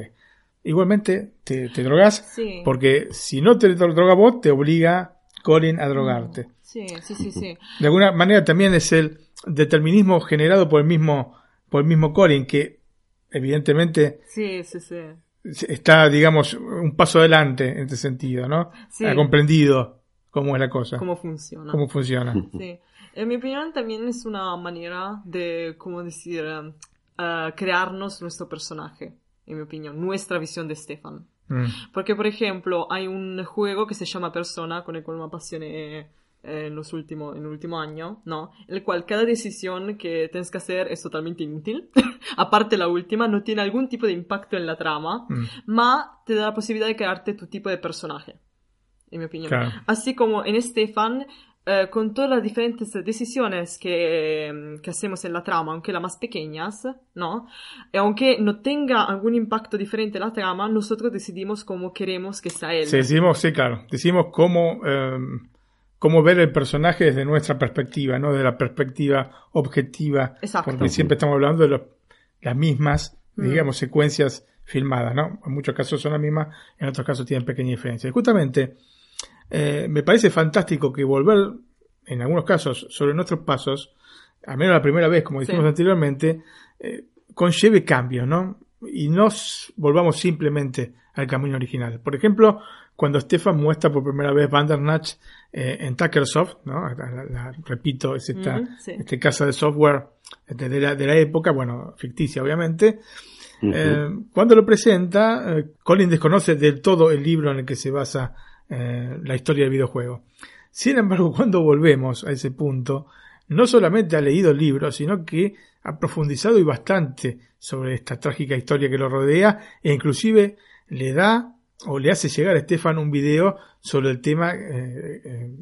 Igualmente te, te drogas Sí. porque si no te droga vos, te obliga Colin a drogarte. Sí, sí, sí, sí. De alguna manera también es el determinismo generado por el mismo, por el mismo Colin, que evidentemente Sí, sí, sí. está, digamos, un paso adelante en este sentido, ¿no? Sí. Ha comprendido cómo es la cosa, ¿Cómo funciona? cómo funciona. Sí. En mi opinión también es una manera de, ¿cómo decir? eh, crearnos nuestro personaje, en mi opinión, nuestra visión de Stefan. Mm. Porque, por ejemplo, hay un juego que se llama Persona, con el cual me apasioné eh, en, los últimos, en el último año, ¿no? En el cual cada decisión que tienes que hacer es totalmente inútil. Aparte la última, no tiene algún tipo de impacto en la trama, Mm. ma te da la posibilidad de crearte tu tipo de personaje, en mi opinión. Claro. Así como en Stefan, eh, con todas las diferentes decisiones que, mm, que hacemos en la trama, aunque las más pequeñas, ¿no? Y aunque no tenga algún impacto diferente en la trama, nosotros decidimos cómo queremos que sea él. Sí, decimos, sí, claro, decimos cómo, eh, cómo ver el personaje desde nuestra perspectiva, no de la perspectiva objetiva, Exacto. porque siempre estamos hablando de los- las mismas, Mm. digamos, secuencias filmadas, ¿no? En muchos casos son las mismas, en otros casos tienen pequeñas diferencias. Justamente, eh, me parece fantástico que volver, en algunos casos, sobre nuestros pasos, al menos la primera vez, como dijimos Sí. anteriormente, eh, conlleve cambios, ¿no? Y no volvamos simplemente al camino original. Por ejemplo, cuando Stefan muestra por primera vez Bandersnatch eh, en Tuckersoft, ¿no? La- la- la- repito, es esta, sí. este casa de software este, de la, de la época, bueno, ficticia obviamente. Eh, cuando lo presenta, eh, Colin desconoce del todo el libro en el que se basa eh, la historia del videojuego. Sin embargo, cuando volvemos a ese punto, no solamente ha leído el libro, sino que ha profundizado y bastante sobre esta trágica historia que lo rodea e inclusive le da o le hace llegar a Stefan un video sobre el tema eh, eh,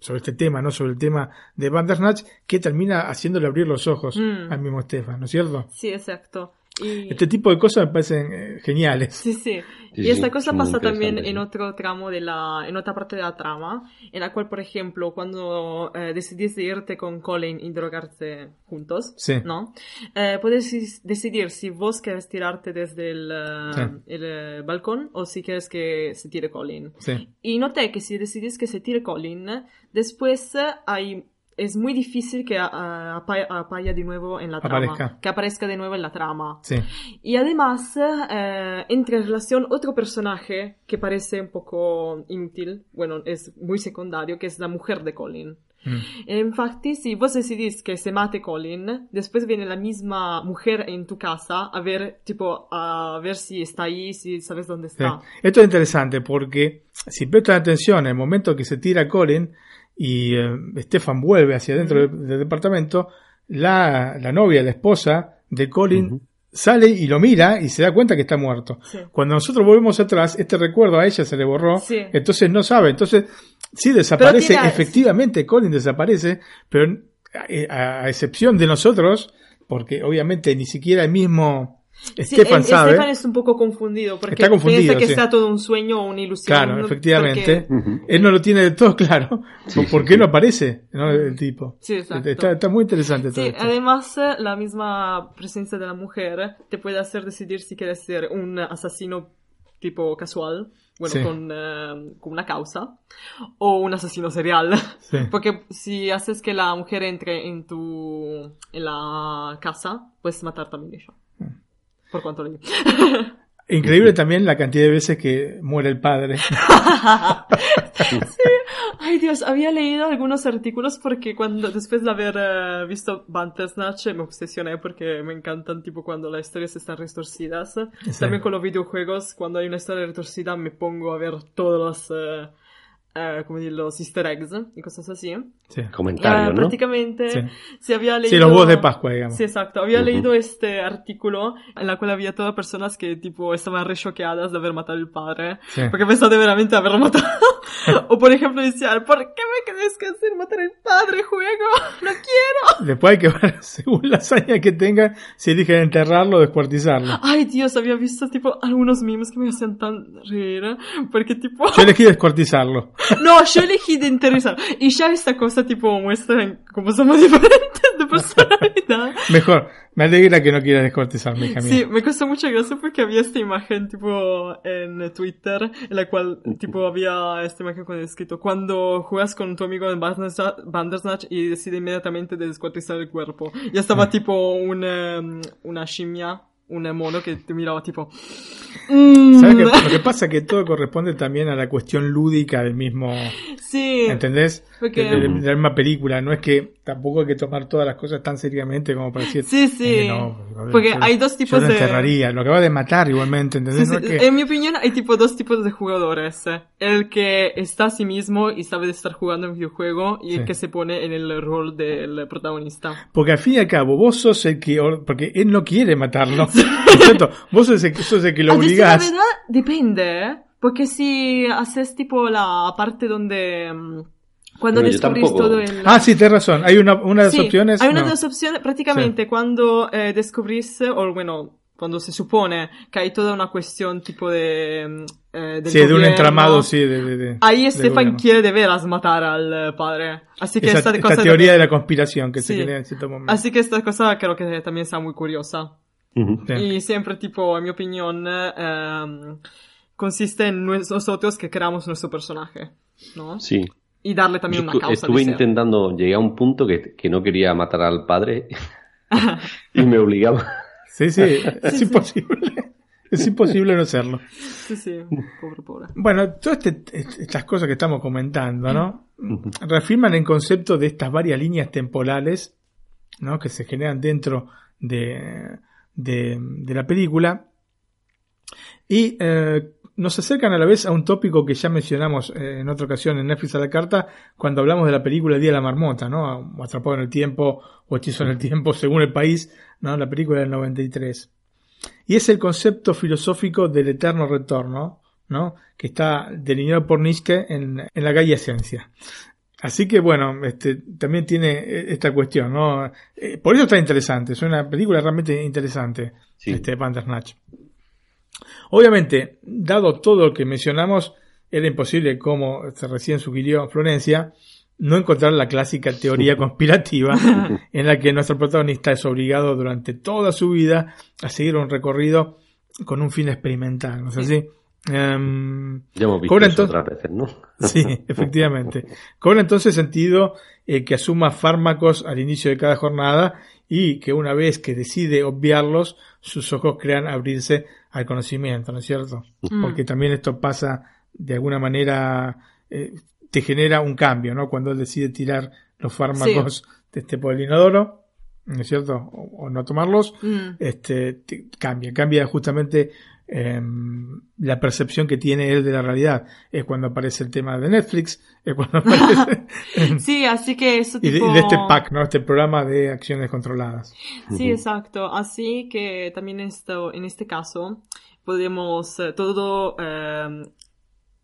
sobre este tema, no sobre el tema de Bandersnatch, que termina haciéndole abrir los ojos Mm. al mismo Stefan, ¿no es cierto? Sí, exacto. Y- Este tipo de cosas me parecen eh, geniales. Sí, sí. Sí, y esta sí, cosa pasa también en otro tramo de la, en otra parte de la trama, en la cual, por ejemplo, cuando eh, decidiste irte con Colin y drogarse juntos, Sí. ¿no? Eh, puedes decidir si vos quieres tirarte desde el, eh, Sí. el, eh, balcón o si quieres que se tire Colin. Sí. Y noté que si decidís que se tire Colin, después eh, hay, es muy difícil que ah, apa- apaya de nuevo en la trama. Aparezca. Que aparezca de nuevo en la trama. Sí. Y además eh, entra en relación otro personaje que parece un poco inútil, bueno, es muy secundario, que es la mujer de Colin. Mm. E infatti, si vos decidís que se mate Colin, después viene la misma mujer en tu casa a ver, tipo, a ver si está ahí, si sabes dónde Sí. está. Esto es interesante porque si prestan atención en el momento que se tira Colin y eh, Stefan vuelve hacia adentro del, del departamento, la, la novia, la esposa de Colin sale y lo mira y se da cuenta que está muerto. Sí. Cuando nosotros volvemos atrás, este recuerdo a ella se le borró, Sí. entonces no sabe. Entonces, sí desaparece, efectivamente Colin desaparece, pero eh, a, a excepción de nosotros, porque obviamente ni siquiera el mismo Sí, Stefan el- sabe. Stefan es un poco confundido porque Está confundido, piensa que sí. sea todo un sueño o una ilusión. Claro, efectivamente. porque- Él no lo tiene del todo claro. Sí, ¿Por sí, qué sí. no aparece ¿no? el tipo? Sí, exacto. Está, está muy interesante todo Sí, esto. además eh, la misma presencia de la mujer te puede hacer decidir si quieres ser un asesino tipo casual, bueno, Sí. con, eh, con una causa, o un asesino serial. Sí. Porque si haces que la mujer entre en tu en la casa, puedes matar también ella. Por. Increíble también la cantidad de veces que muere el padre. Ay Dios, había leído algunos artículos porque cuando después de haber eh, visto Bandersnatch me obsesioné porque me encantan tipo cuando las historias están retorcidas. También con los videojuegos, cuando hay una historia retorcida me pongo a ver todos los, eh, como decir, los easter eggs y cosas así. Sí. Comentarios, Eh, ¿no? prácticamente Sí. se había leído... Sí, los huevos de Pascua, digamos. Sí, exacto. Había Ujú. leído este artículo en la cual había todas personas que tipo estaban re choqueadas de haber matado al padre. Sí. Porque pensaban de veramente haberlo matado. o por ejemplo decían, ¿por qué me querés que hacer matar al padre, juego? No quiero. Después hay que ver, según la hazaña que tenga, si eligen enterrarlo o descuartizarlo. Ay Dios, había visto tipo algunos memes que me hacían tan reír. Porque tipo... Yo elegí descuartizarlo. No, yo elegí de interesar. Y ya esta cosa tipo muestra cómo somos diferentes de personalidad. Mejor, me alegra que no quieras descuartizarme, hija mía. Sí, me costó mucha gracia porque había esta imagen tipo en Twitter en la cual tipo había esta imagen con el escrito cuando juegas con tu amigo en Bandersnatch, y decide inmediatamente de descuartizar el cuerpo. Ya estaba tipo un, em, una shimia, un mono que te miraba tipo... mm. ¿Sabes qué? Lo que pasa es que todo corresponde también a la cuestión lúdica del mismo, Sí. ¿entendés? De, de- de la misma película. No es que tampoco hay que tomar todas las cosas tan seriamente como para decir. Sí, sí. eh, no, joder, Porque yo- hay dos yo tipos lo de- enterraría. Lo acaba de matar igualmente, ¿entendés? Sí, No sí, es que- En mi opinión hay tipo dos tipos de jugadores. eh. El que está a sí mismo y sabe de estar jugando un videojuego y el Sí. que se pone en el rol del protagonista. Porque al fin y al cabo, vos sos el que. or- Porque él no quiere matarlo. ¿no es cierto? Vos sos el, que- sos el que lo decir la obligás. verdad, depende, ¿eh? Porque si haces tipo la parte donde... Cuando yo descubrís todo el... Ah, sí, tenés razón. Hay una, una de las Sí, opciones. Hay una no. de las opciones, prácticamente, cuando eh, descubrís, o bueno, cuando se supone que hay toda una cuestión tipo de... mm, eh, Sí, de un gobierno, entramado, sí. De, de- de- Ahí Stefan gobierno. quiere de veras matar al eh, padre. Así que Esa, esta, esta cosa teoría de también- la conspiración que se Sí. crea en cierto momento. Así que esta cosa creo que también está muy curiosa. Ujú. Sí. Y siempre, tipo, en mi opinión, eh, em, consiste en nosotros que creamos nuestro personaje, ¿no? Sí. Y darle Yo también una estu- causa. estuve de ser. intentando, llegué a un punto que, que no quería matar al padre y me obligaba. Sí, sí, es sí. imposible. Es imposible no serlo. Sí, sí, pobre, pobre. Bueno, todas este- estas cosas que estamos comentando, ¿no? Reafirman el concepto de estas varias líneas temporales, ¿no? Que se generan dentro de, de, de la película. Y eh, nos acercan a la vez a un tópico que ya mencionamos eh, en otra ocasión en Netflix a la carta, cuando hablamos de la película El Día de la Marmota, ¿no? O Atrapado en el Tiempo, o Hechizo en el Tiempo, según el país, ¿no? La película del 93. Y es el concepto filosófico del eterno retorno, ¿no? Que está delineado por Nietzsche en, en la Gaia Esencia. Así que bueno, este, también tiene eh, esta cuestión, ¿no? Eh, por eso está interesante, es una película realmente interesante, Sí. este Bandersnatch. Obviamente, dado todo lo que mencionamos, era imposible, como se recién sugirió Florencia, no encontrar la clásica teoría conspirativa en la que nuestro protagonista es obligado durante toda su vida a seguir un recorrido con un fin experimental, ¿no es así? Em, Ya hemos visto Cobra eso entonces- otras veces, ¿no? Sí, efectivamente. Cobra entonces sentido eh, que asuma fármacos al inicio de cada jornada y que una vez que decide obviarlos, sus ojos crean abrirse al conocimiento, ¿no es cierto? Mm. Porque también esto pasa de alguna manera, eh, te genera un cambio, ¿no? Cuando él decide tirar los fármacos de este por el inodoro, ¿no es cierto? O, o no tomarlos, Mm. este, te- cambia, cambia justamente em, la percepción que tiene él de la realidad. Es cuando aparece el tema de Netflix, es cuando aparece... Sí, así que eso y, de, tipo... y de este PAC, ¿no? Este programa de acciones controladas. Sí, exacto. Así que también esto, en este caso podemos, eh, todo eh,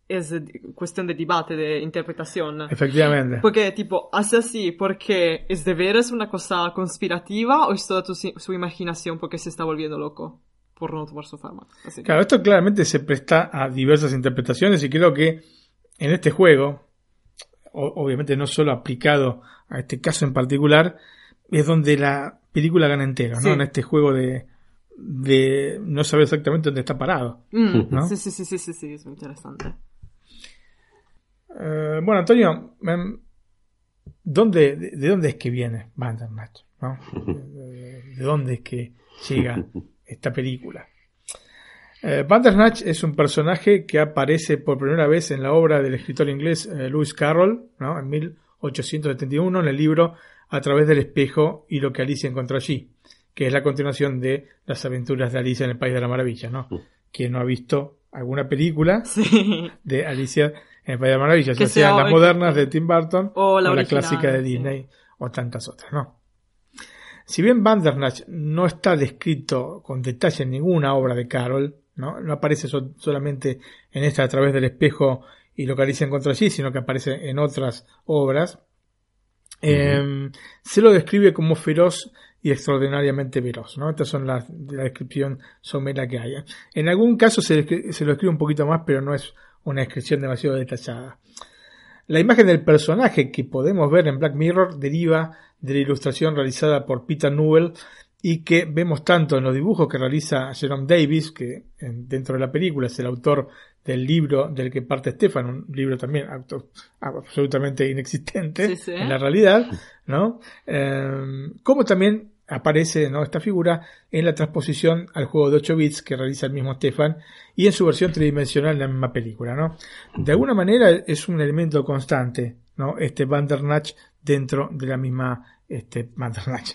es eh, cuestión de debate, de interpretación. Efectivamente. Porque, tipo, hace así porque es de veras una cosa conspirativa o es toda tu, su imaginación porque se está volviendo loco por no tomar su fármaco. Así. Claro, esto claramente se presta a diversas interpretaciones y creo que en este juego, obviamente no solo aplicado a este caso en particular, es donde la película gana entero, ¿no? Sí. En este juego de, de no saber exactamente dónde está parado. Mm, ¿no? Sí, sí, sí, sí, sí, sí, es muy interesante. Eh, bueno, Antonio, em, ¿dónde, de, de dónde es que viene Bandersnatch? ¿no? ¿De, de dónde es que llega esta película? Eh, Bandersnatch es un personaje que aparece por primera vez en la obra del escritor inglés eh, Lewis Carroll, ¿no? en 1871, en el libro A través del espejo y lo que Alicia encontró allí, que es la continuación de las aventuras de Alicia en el País de la Maravilla. ¿no? Quien no ha visto alguna película Sí. de Alicia en el País de las Maravillas, Que ya sean sea las modernas de Tim Burton O la original, clásica de sí. Disney o tantas otras, ¿no? Si bien Bandersnatch no está descrito con detalle en ninguna obra de Carroll, ¿no? No aparece so- solamente en esta a través del espejo y lo que Alicia encontró allí, sino que aparece en otras obras. Eh, se lo describe como feroz y extraordinariamente veloz, ¿no? Estas son las de la descripción somera que hay. En algún caso se, se lo escribe un poquito más, pero no es una descripción demasiado detallada. La imagen del personaje que podemos ver en Black Mirror deriva de la ilustración realizada por Peter Newell y que vemos tanto en los dibujos que realiza Jerome Davis, que en- dentro de la película es el autor del libro del que parte Stefan, un libro también auto- absolutamente inexistente Sí, sí. en la realidad, ¿no? Eh, como también aparece ¿no? esta figura en la transposición al juego de 8 bits que realiza el mismo Stefan y en su versión tridimensional en la misma película, ¿no? De alguna manera es un elemento constante, ¿no? Este Bandernatch dentro de la misma este Bandernatch.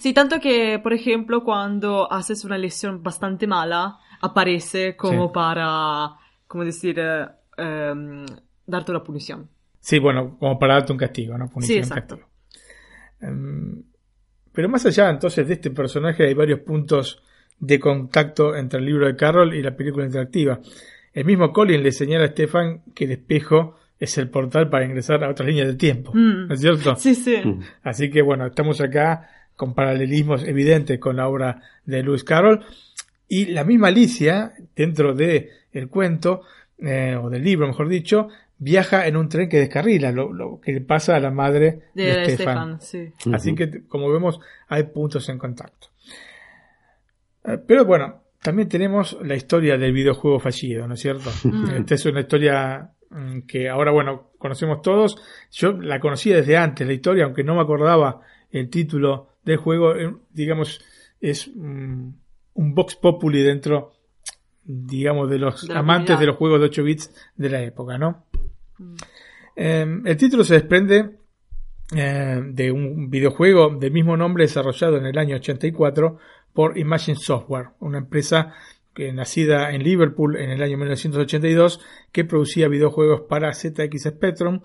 Sí, tanto que, por ejemplo, cuando haces una lesión bastante mala, aparece como Sí. para, como decir, eh, em, darte una punición. Sí, bueno, como para darte un castigo, ¿no? Sí, Punición, exacto. castigo. Em, pero más allá entonces de este personaje hay varios puntos de contacto entre el libro de Carroll y la película interactiva. El mismo Colin le señala a Stefan que el espejo es el portal para ingresar a otras líneas del tiempo. Mm. ¿No es cierto? Sí, sí. Así que bueno, estamos acá con paralelismos evidentes con la obra de Lewis Carroll. Y la misma Alicia, dentro de el cuento, eh, o del libro mejor dicho, viaja en un tren que descarrila, lo, lo que le pasa a la madre de, De Stefan. Stefan, sí. Así que, como vemos, hay puntos en contacto. Eh, Pero bueno, también tenemos la historia del videojuego fallido, ¿no es cierto? Mm. Esta es una historia mm, que ahora, bueno, conocemos todos. Yo la conocía desde antes, la historia, aunque no me acordaba el título del juego, eh, digamos, es mm, un Vox Populi dentro, digamos, de los De amantes comunidad. de los juegos de 8 bits de la época, ¿no? Eh, el título se desprende eh, de un videojuego del mismo nombre desarrollado en el año 84 por Imagine Software, una empresa que nacida en Liverpool en el año 1982 que producía videojuegos para ZX Spectrum,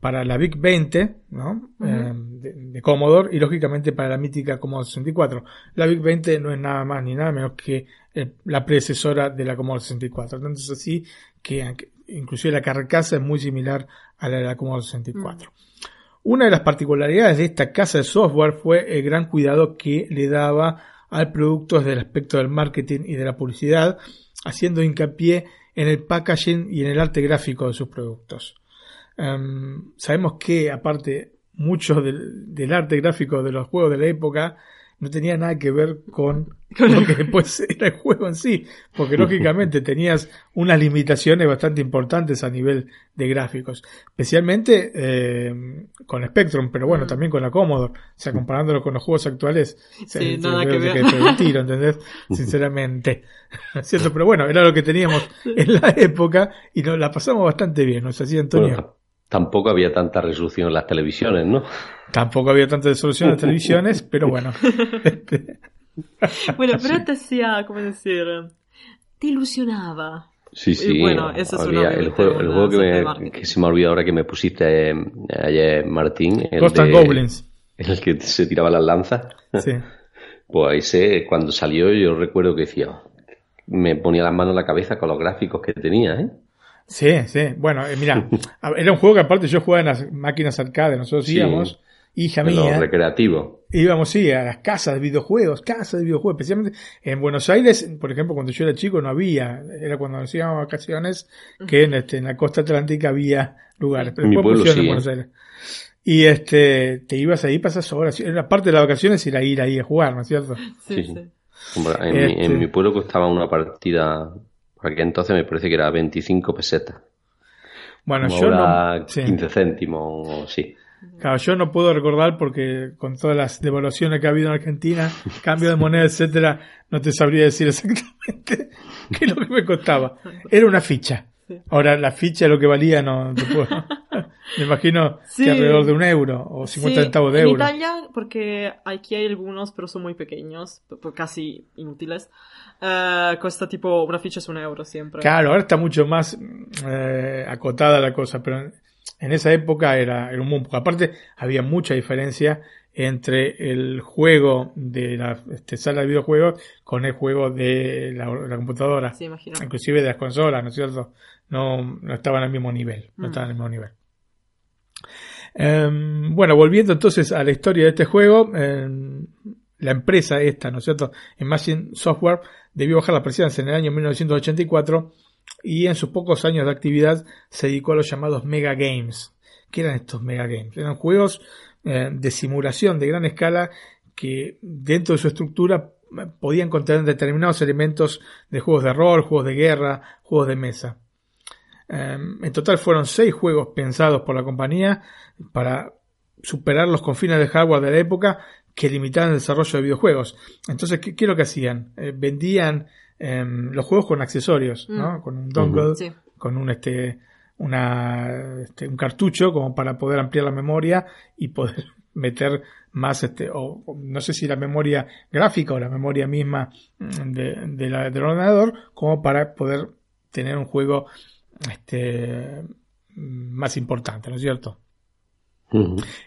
para la VIC 20, ¿no? Eh, de, de Commodore y lógicamente para la mítica Commodore 64. La VIC 20 no es nada más ni nada menos que eh, la predecesora de la Commodore 64. Tanto es así que inclusive la carcasa es muy similar a la de la Commodore 64. Una de las particularidades de esta casa de software fue el gran cuidado que le daba al producto desde el aspecto del marketing y de la publicidad, haciendo hincapié en el packaging y en el arte gráfico de sus productos. Em, sabemos que, aparte, mucho del, del arte gráfico de los juegos de la época no tenía nada que ver con lo que después era el juego en sí, porque lógicamente tenías unas limitaciones bastante importantes a nivel de gráficos, especialmente eh, con Spectrum, pero bueno, también con la Commodore, o sea, comparándolo con los juegos actuales, se- se nada que ve ver. un tiro, ¿entendés? Sinceramente, ¿cierto? Pero bueno, era lo que teníamos en la época y nos la pasamos bastante bien, ¿no es así, Antonio? Bueno, tampoco había tanta resolución en las televisiones, ¿no? Tampoco había tanta resolución en las televisiones, pero bueno. Bueno, pero te hacía, ¿cómo decir? Te ilusionaba. Sí, sí. Y bueno, eso es había el juego, el juego que, me- que se me ha olvidado ahora que me pusiste eh, ayer, Martín. El Ghost and de- Goblins. En el que se tiraba las lanzas. Sí. Pues ese, cuando salió, yo recuerdo que decía, me ponía las manos en la cabeza con los gráficos que tenía, ¿eh? Sí, sí. Bueno, eh, mira, a- era un juego que aparte yo jugaba en las máquinas arcade. Nosotros Sí. íbamos, hija mía, recreativos. íbamos, sí, a las casas de videojuegos, casas de videojuegos. Especialmente en Buenos Aires, por ejemplo, cuando yo era chico no había. Era cuando nos íbamos a vacaciones que en, este, en la costa atlántica había lugares. Pero En mi después pueblo pusieron en sí, Buenos ¿eh? Aires. Y este, te ibas ahí, pasas horas. Era parte de las vacaciones ir a ir ahí a jugar, ¿no es cierto? Sí, Sí, sí. Hombre, En, mi, Este- en mi pueblo costaba una partida, por aquel entonces me parece que era 25 pesetas. Bueno, Como yo no. sí. 15 céntimos o sí. Claro, yo no puedo recordar porque con todas las devaluaciones que ha habido en Argentina, cambio de moneda, etcétera, no te sabría decir exactamente qué es lo que me costaba. Era una ficha. Ahora, la ficha lo que valía no te puedo. Me imagino Sí. que alrededor de un euro o 50 Sí, centavos de en euro. Italia, porque aquí hay algunos, pero son muy pequeños, casi inútiles. eh, cuesta tipo una ficha es un euro siempre. Claro, ahora está mucho más eh, acotada la cosa, pero en, en esa época era, era un mundo. Aparte, había mucha diferencia entre el juego de la este, sala de videojuegos con el juego de la, la computadora. Sí, imagino. Inclusive de las consolas, ¿no es cierto? No, no estaban al mismo nivel. No Mm. estaban al mismo nivel. Em, bueno, volviendo entonces a la historia de este juego, em, la empresa esta, ¿no es cierto? Imagine Software debió bajar la presidencia en el año 1984 y en sus pocos años de actividad se dedicó a los llamados Mega Games. ¿Qué eran estos Mega Games? Eran juegos eh, de simulación de gran escala que dentro de su estructura podían contener determinados elementos de juegos de rol, juegos de guerra, juegos de mesa. Um, en total fueron seis juegos pensados por la compañía para superar los confines de hardware de la época que limitaban el desarrollo de videojuegos. Entonces, ¿qué, qué es lo que hacían? Eh, vendían em, los juegos con accesorios, ¿no? Mm. Con un dongle, Sí. con un este, una, este, un cartucho como para poder ampliar la memoria y poder meter más este o o no sé si la memoria gráfica o la memoria misma mm, de, de la- del ordenador como para poder tener un juego este más importante, ¿no es cierto?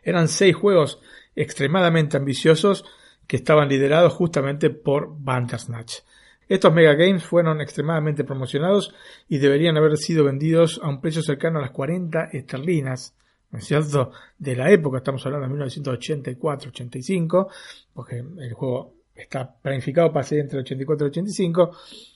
Eran seis juegos extremadamente ambiciosos que estaban liderados justamente por Bandersnatch. Estos Mega Games fueron extremadamente promocionados y deberían haber sido vendidos a un precio cercano a las 40 esterlinas, ¿no es cierto? De la época, estamos hablando de 1984-85, porque el juego está planificado para ser entre el 84 y el 85,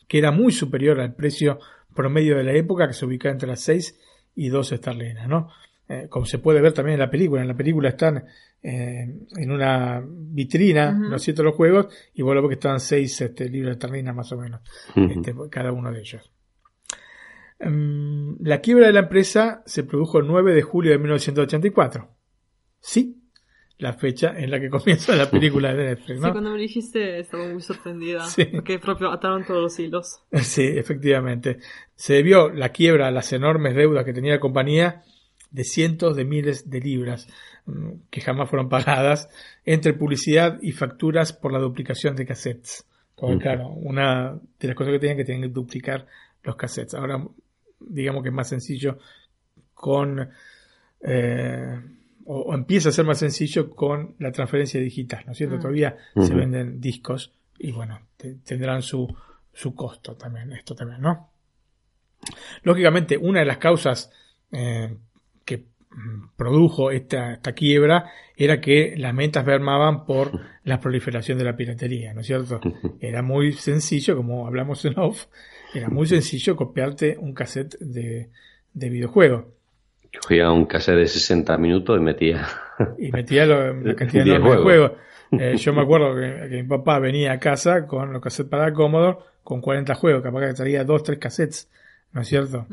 que era muy superior al precio promedio de la época, que se ubicaba entre las 6 y 12 esterlinas, ¿no? Eh, como se puede ver también en la película. En la película están eh, en una vitrina, Ujú. ¿no es cierto?, los juegos, y bueno, que estaban 6 este, libras esterlinas más o menos, Ujú. este, por cada uno de ellos. Em, la quiebra de la empresa se produjo el 9 de julio de 1984. Sí, la fecha en la que comienza la película de Netflix, Sí, ¿no? cuando me dijiste estaba muy sorprendida. Sí. Porque proprio ataron todos los hilos. Sí, efectivamente. Se debió la quiebra a las enormes deudas que tenía la compañía de cientos de miles de libras mm, que jamás fueron pagadas entre publicidad y facturas por la duplicación de cassettes. Porque, claro, una de las cosas que tenían que tenían que duplicar los cassettes. Ahora, digamos que es más sencillo con eh, o, o empieza a ser más sencillo con la transferencia digital, ¿no es cierto? Mm. Todavía se venden discos y bueno, te- tendrán su, su costo también, esto también, ¿no? Lógicamente, una de las causas eh, que mm, produjo esta, esta quiebra era que las ventas mermaban por la proliferación de la piratería, ¿no es cierto? Era muy sencillo, como hablamos en off, era muy sencillo copiarte un cassette de, de videojuego. Cogía un cassette de 60 minutos y metía. Y metía lo- la cantidad de juegos. Eh, yo me acuerdo que, que mi papá venía a casa con los cassettes para Commodore con 40 juegos, capaz que traía 2, 3 cassettes, ¿no es cierto?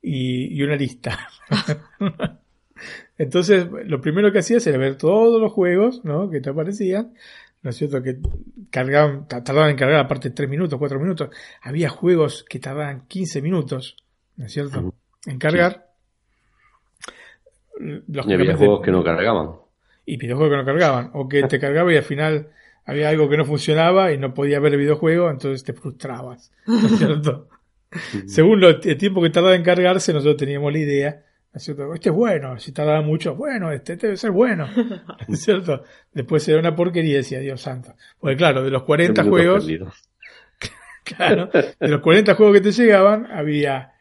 Y, y una lista. Entonces, lo primero que hacías era ver todos los juegos, ¿no? Que te aparecían, ¿no es cierto? Que cargaban, ta- tardaban en cargar aparte 3 minutos, 4 minutos. Había juegos que tardaban 15 minutos, ¿no es cierto? En cargar. Los Y había de- juegos que no cargaban. y videojuegos que no cargaban, o que te cargaba y al final había algo que no funcionaba y no podía ver el videojuego, entonces te frustrabas, ¿no es cierto? Según lo- el tiempo que tardaba en cargarse, nosotros teníamos la idea, ¿no es cierto? Este es bueno, si tardaba mucho, bueno, este, este debe ser bueno, ¿no es cierto? Después era una porquería y decía, Dios santo. Porque claro, de los 40 Minutos juegos, perdidos. claro, de los 40 juegos que te llegaban, había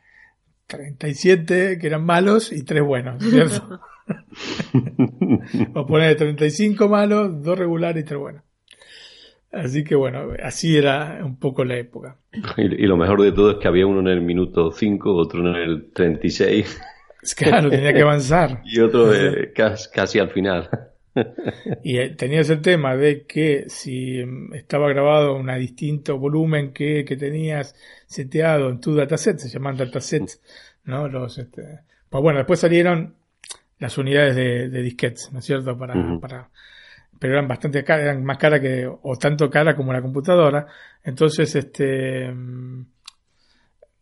37 que eran malos y 3 buenos, ¿cierto? o poner 35 malos, 2 regulares y 3 buenos. Así que bueno, así era un poco la época. Y, y lo mejor de todo es que había uno en el minuto 5, otro en el 36 Claro, tenía que avanzar. y otro eh, cas- casi al final. Y eh, tenías el tema de que si mm, estaba grabado un distinto volumen que, que tenías seteado en tu dataset, se llaman datasets, ¿no? Los, este, pues bueno, después salieron las unidades de, de disquetes, ¿no es cierto? Para, para, pero eran bastante caras, eran más caras que, o tanto cara como la computadora. Entonces, este, mm,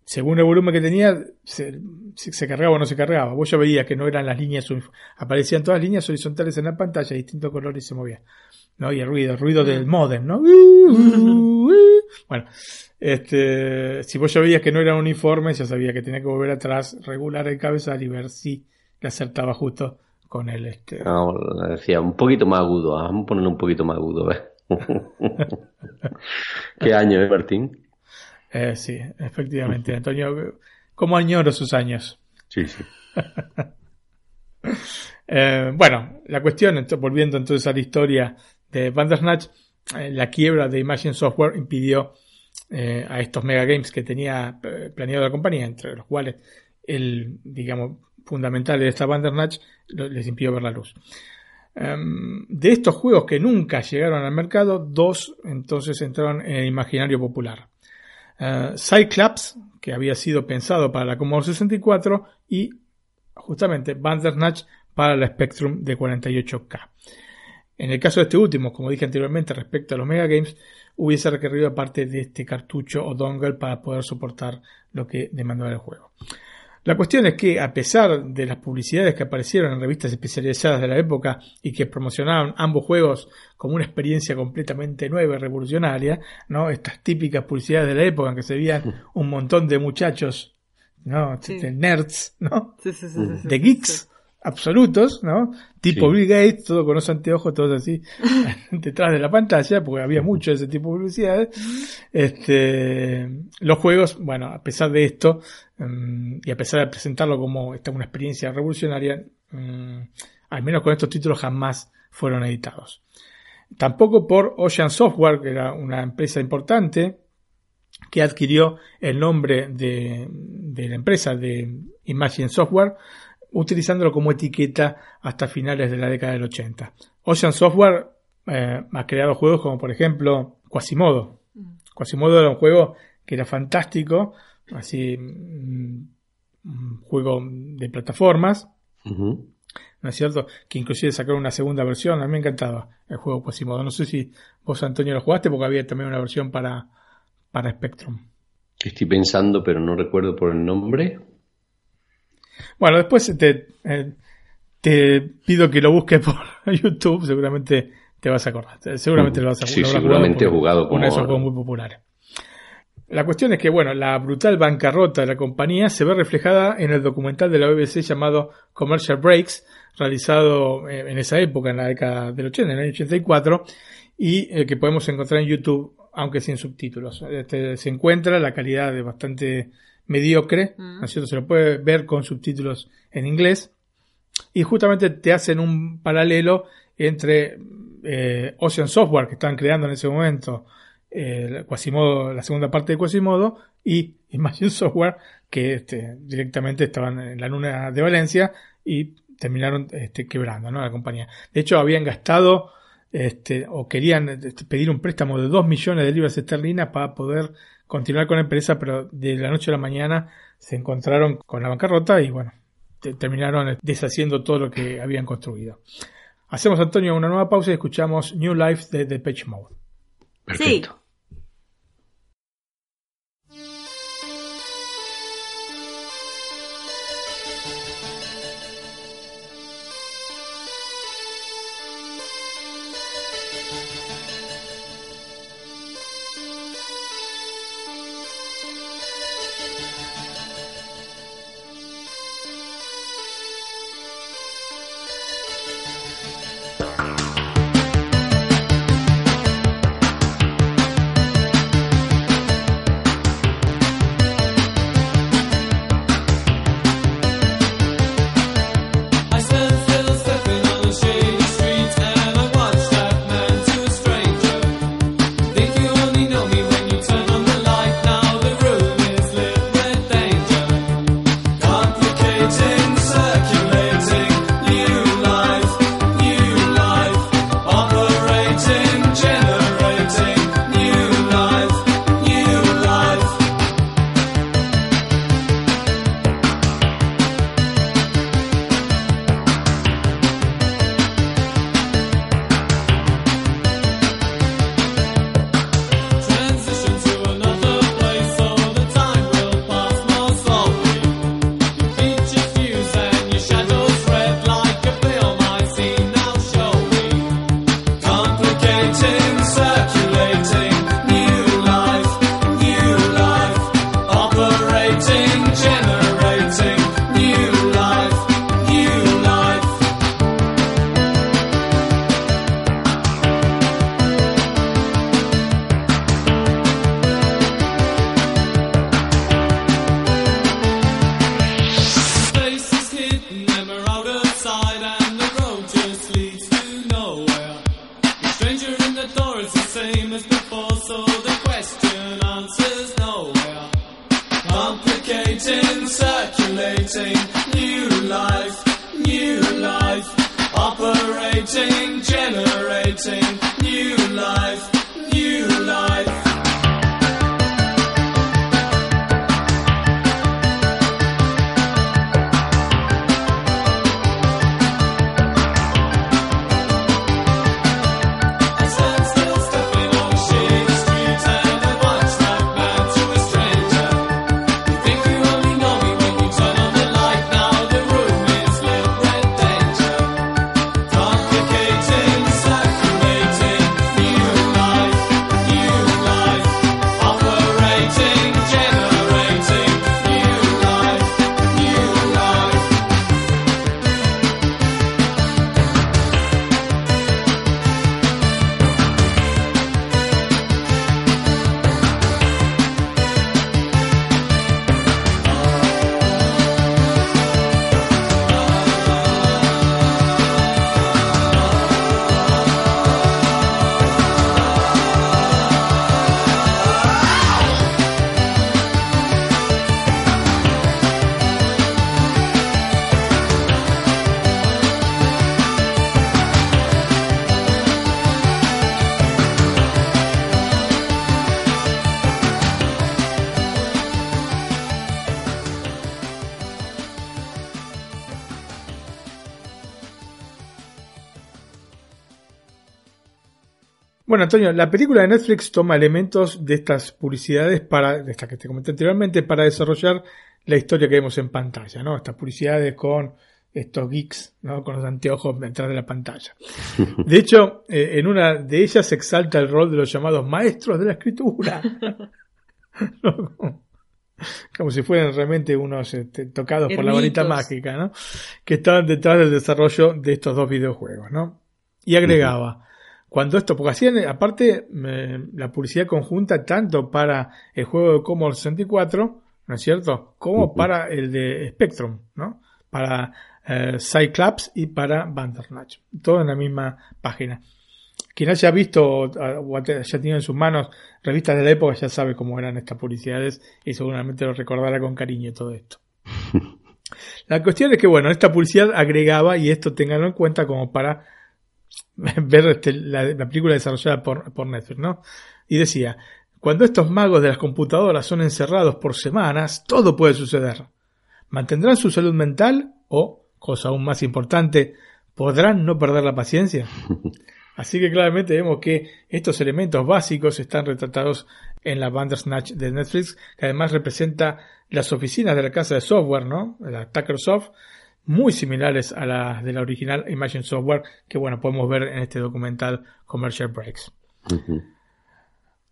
según el volumen que tenía, se, se- se cargaba o no se cargaba. Vos ya veías que no eran las líneas, aparecían todas las líneas horizontales en la pantalla, distintos colores y se movía. ¿no? Y el ruido, el ruido del modem, ¿no? Bueno, este, si vos ya veías que no era uniforme, ya sabía que tenía que volver atrás, regular el cabezal y ver si le acertaba justo con el este. No, le decía un poquito más agudo, ah, vamos a ponerlo un poquito más agudo, ¿ves? ¿Qué año, eh, Martín? Eh, sí, efectivamente, Antonio, ¿cómo añoro sus años? Sí, sí. Eh, bueno, la cuestión, volviendo entonces a la historia de Bandersnatch, eh, la quiebra de Imagine Software impidió eh, a estos mega games que tenía planeado la compañía, entre los cuales el, digamos, fundamental de esta Bandersnatch les impidió ver la luz. Em, de estos juegos que nunca llegaron al mercado, dos entonces entraron en el imaginario popular. Eh, Cyclops, que había sido pensado para la Commodore 64, y justamente Bandersnatch para la Spectrum de 48K. En el caso de este último, como dije anteriormente respecto a los Mega Games, hubiese requerido parte de este cartucho o dongle para poder soportar lo que demandaba el juego. La cuestión es que, a pesar de las publicidades que aparecieron en revistas especializadas de la época y que promocionaban ambos juegos como una experiencia completamente nueva y revolucionaria, ¿no? Estas típicas publicidades de la época en que se veían un montón de muchachos, ¿no? Sí. De nerds, ¿no? Sí, sí, de geeks. Absolutos, ¿no? Tipo Sí. Bill Gates, todo con los anteojos, todos así, detrás de la pantalla, porque había mucho de ese tipo de publicidades. Este, los juegos, bueno, a pesar de esto, mm, y a pesar de presentarlo como esta una experiencia revolucionaria, mm, al menos con estos títulos jamás fueron editados. Tampoco por Ocean Software, que era una empresa importante, que adquirió el nombre de, de la empresa de Imagine Software, utilizándolo como etiqueta hasta finales de la década del 80. Ocean Software eh, ha creado juegos como por ejemplo Quasimodo. Quasimodo era un juego que era fantástico, así mm, un juego de plataformas. ¿no es cierto? Que inclusive sacaron una segunda versión, a mí me encantaba el juego Quasimodo. No sé si vos Antonio lo jugaste porque había también una versión para, para Spectrum. Estoy pensando, pero no recuerdo por el nombre. Bueno, después te, eh, te pido que lo busques por YouTube, seguramente te vas a acordar. Seguramente lo vas a Sí, seguramente he jugado Uno de esos como- juegos muy populares. La cuestión es que, bueno, la brutal bancarrota de la compañía se ve reflejada en el documental de la BBC llamado Commercial Breaks, realizado eh, en esa época, en la década del 80, en el año 84, y eh, que podemos encontrar en YouTube, aunque sin subtítulos. Este, se encuentra, la calidad es bastante mediocre. ¿no es cierto? Se lo puede ver con subtítulos en inglés. Y justamente te hacen un paralelo entre eh, Ocean Software, que estaban creando en ese momento eh, Quasimodo, la segunda parte de Quasimodo, y Imagine Software, que este, directamente estaban en la luna de Valencia y terminaron este, quebrando ¿no? la compañía. De hecho, habían gastado este, o querían este, pedir un préstamo de 2 millones de libras esterlinas para poder continuar con la empresa, pero de la noche a la mañana se encontraron con la bancarrota y bueno, te- terminaron deshaciendo todo lo que habían construido. Hacemos, Antonio, una nueva pausa y escuchamos New Life de Depeche Mode. Perfecto. Bueno, Antonio, la película de Netflix toma elementos de estas publicidades para, de estas que te comenté anteriormente, para desarrollar la historia que vemos en pantalla, ¿no? Estas publicidades con estos geeks, ¿no? Con los anteojos detrás de la pantalla. De hecho, eh, en una de ellas se exalta el rol de los llamados maestros de la escritura. ¿No? Como- si fueran realmente unos este, tocados por la varita mágica, ¿no? Que estaban detrás del desarrollo de estos dos videojuegos, ¿no? Y agregaba, cuando esto, porque hacían, aparte, eh, la publicidad conjunta tanto para el juego de Commodore 64, ¿no es cierto? Como para el de Spectrum, ¿no? Para eh, Cyclops y para Bandersnatch. Todo en la misma página. Quien haya visto o haya tenido en sus manos revistas de la época ya sabe cómo eran estas publicidades y seguramente lo recordará con cariño todo esto. La cuestión es que, bueno, esta publicidad agregaba, y esto tenganlo en cuenta como para ver este, la, la, película desarrollada por, por Netflix, ¿no? Y decía, cuando estos magos de las computadoras son encerrados por semanas, todo puede suceder. ¿Mantendrán su salud mental o, cosa aún más importante, podrán no perder la paciencia? Así que claramente vemos que estos elementos básicos están retratados en la Bandersnatch de Netflix, que además representa las oficinas de la casa de software, ¿no? La Tuckersoft, muy similares a las de la original Imagine Software, que bueno, podemos ver en este documental Commercial Breaks.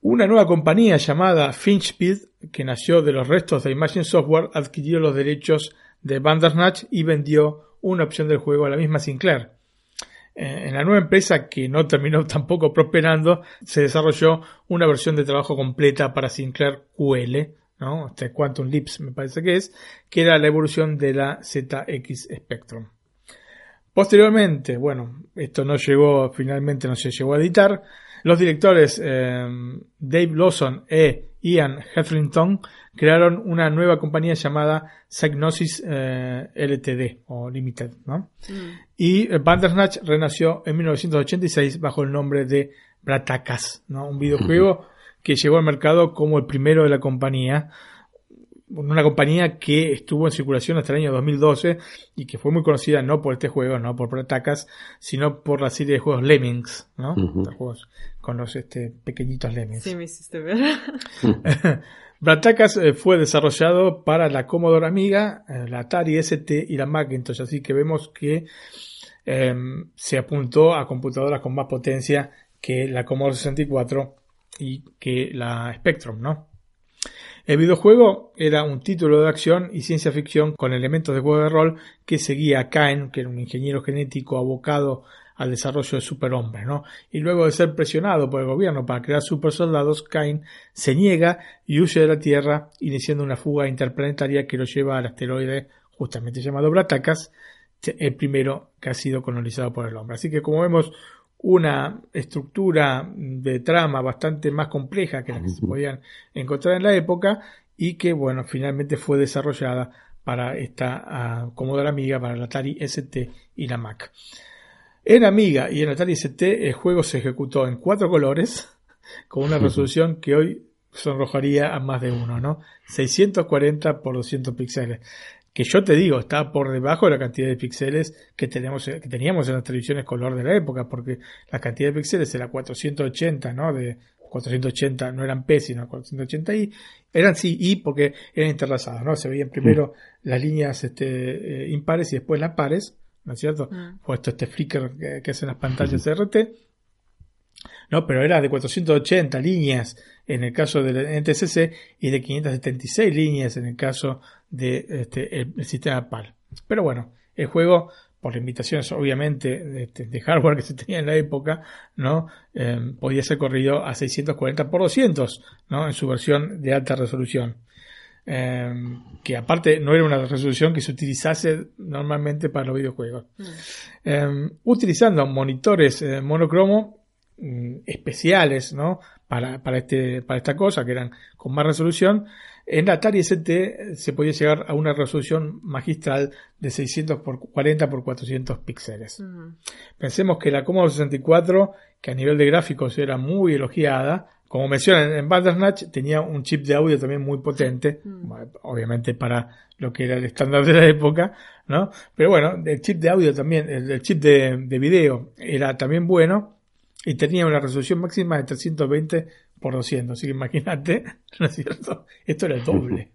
Una nueva compañía llamada Finchpeed, que nació de los restos de Imagine Software, adquirió los derechos de Bandersnatch y vendió una opción del juego a la misma Sinclair. En la nueva empresa, que no terminó tampoco prosperando, se desarrolló una versión de trabajo completa para Sinclair QL, ¿no? Este Quantum Leaps me parece que es, que era la evolución de la ZX Spectrum. Posteriormente, bueno, esto no llegó, finalmente no se llegó a editar, los directores eh, Dave Lawson e Ian Hetherington crearon una nueva compañía llamada Psygnosis eh, LTD o Limited, ¿no? Mm. Y Bandersnatch renació en 1986 bajo el nombre de Bratacas, ¿no? Un videojuego que llegó al mercado como el primero de la compañía, una compañía que estuvo en circulación hasta el año 2012 y que fue muy conocida no por este juego, no por Bratacas, sino por la serie de juegos Lemmings, ¿no? juegos con los este, pequeñitos Lemmings. Sí, me hiciste ver. Bratacas eh, fue desarrollado para la Commodore Amiga, eh, la Atari ST y la Macintosh, así que vemos que eh, se apuntó a computadoras con más potencia que la Commodore 64 y que la Spectrum, ¿no? El videojuego era un título de acción y ciencia ficción con elementos de juego de rol que seguía a Cain, que era un ingeniero genético abocado al desarrollo de superhombres, ¿no? Y luego de ser presionado por el gobierno para crear supersoldados, Cain se niega y huye de la Tierra, iniciando una fuga interplanetaria que lo lleva al asteroide justamente llamado Bratacas, el primero que ha sido colonizado por el hombre. Así que como vemos, una estructura de trama bastante más compleja que la que se podían encontrar en la época y que, bueno, finalmente fue desarrollada para esta uh, Commodore Amiga, para la Atari ST y la Mac. En Amiga y en Atari ST el juego se ejecutó en cuatro colores con una resolución que hoy sonrojaría a más de uno, ¿no? 640 por 200 píxeles que yo te digo, está por debajo de la cantidad de píxeles que, tenemos, que teníamos en las televisiones color de la época, porque la cantidad de píxeles era 480, ¿no? De 480 no eran P, sino 480i, eran sí I porque eran interlazados, ¿no? Se veían primero mm. las líneas este, eh, impares y después las pares, ¿no es cierto? Mm. Puesto este flicker que, que hacen las pantallas RT. ¿No? Pero era de 480 líneas en el caso del NTCC y de 576 líneas en el caso de este, el, sistema PAL. Pero bueno, el juego, por limitaciones obviamente de, este, de hardware que se tenía en la época, ¿no? Eh, podía ser corrido a 640 x 200, ¿no? En su versión de alta resolución. Eh, que aparte no era una resolución que se utilizase normalmente para los videojuegos. Mm. Eh, utilizando monitores monocromo mm, especiales, ¿no? Para, para, este, para esta cosa, que eran con más resolución, en la Atari ST se podía llegar a una resolución magistral de 600 por 40 por 400 píxeles. Pensemos que la Commodore 64, que a nivel de gráficos era muy elogiada, como mencionan en Bandersnatch, tenía un chip de audio también muy potente, obviamente para lo que era el estándar de la época, ¿no? Pero bueno, el chip de audio también, el, chip de, de video era también bueno y tenía una resolución máxima de 320 por 200. Así que imagínate, ¿no es cierto? Esto era el doble.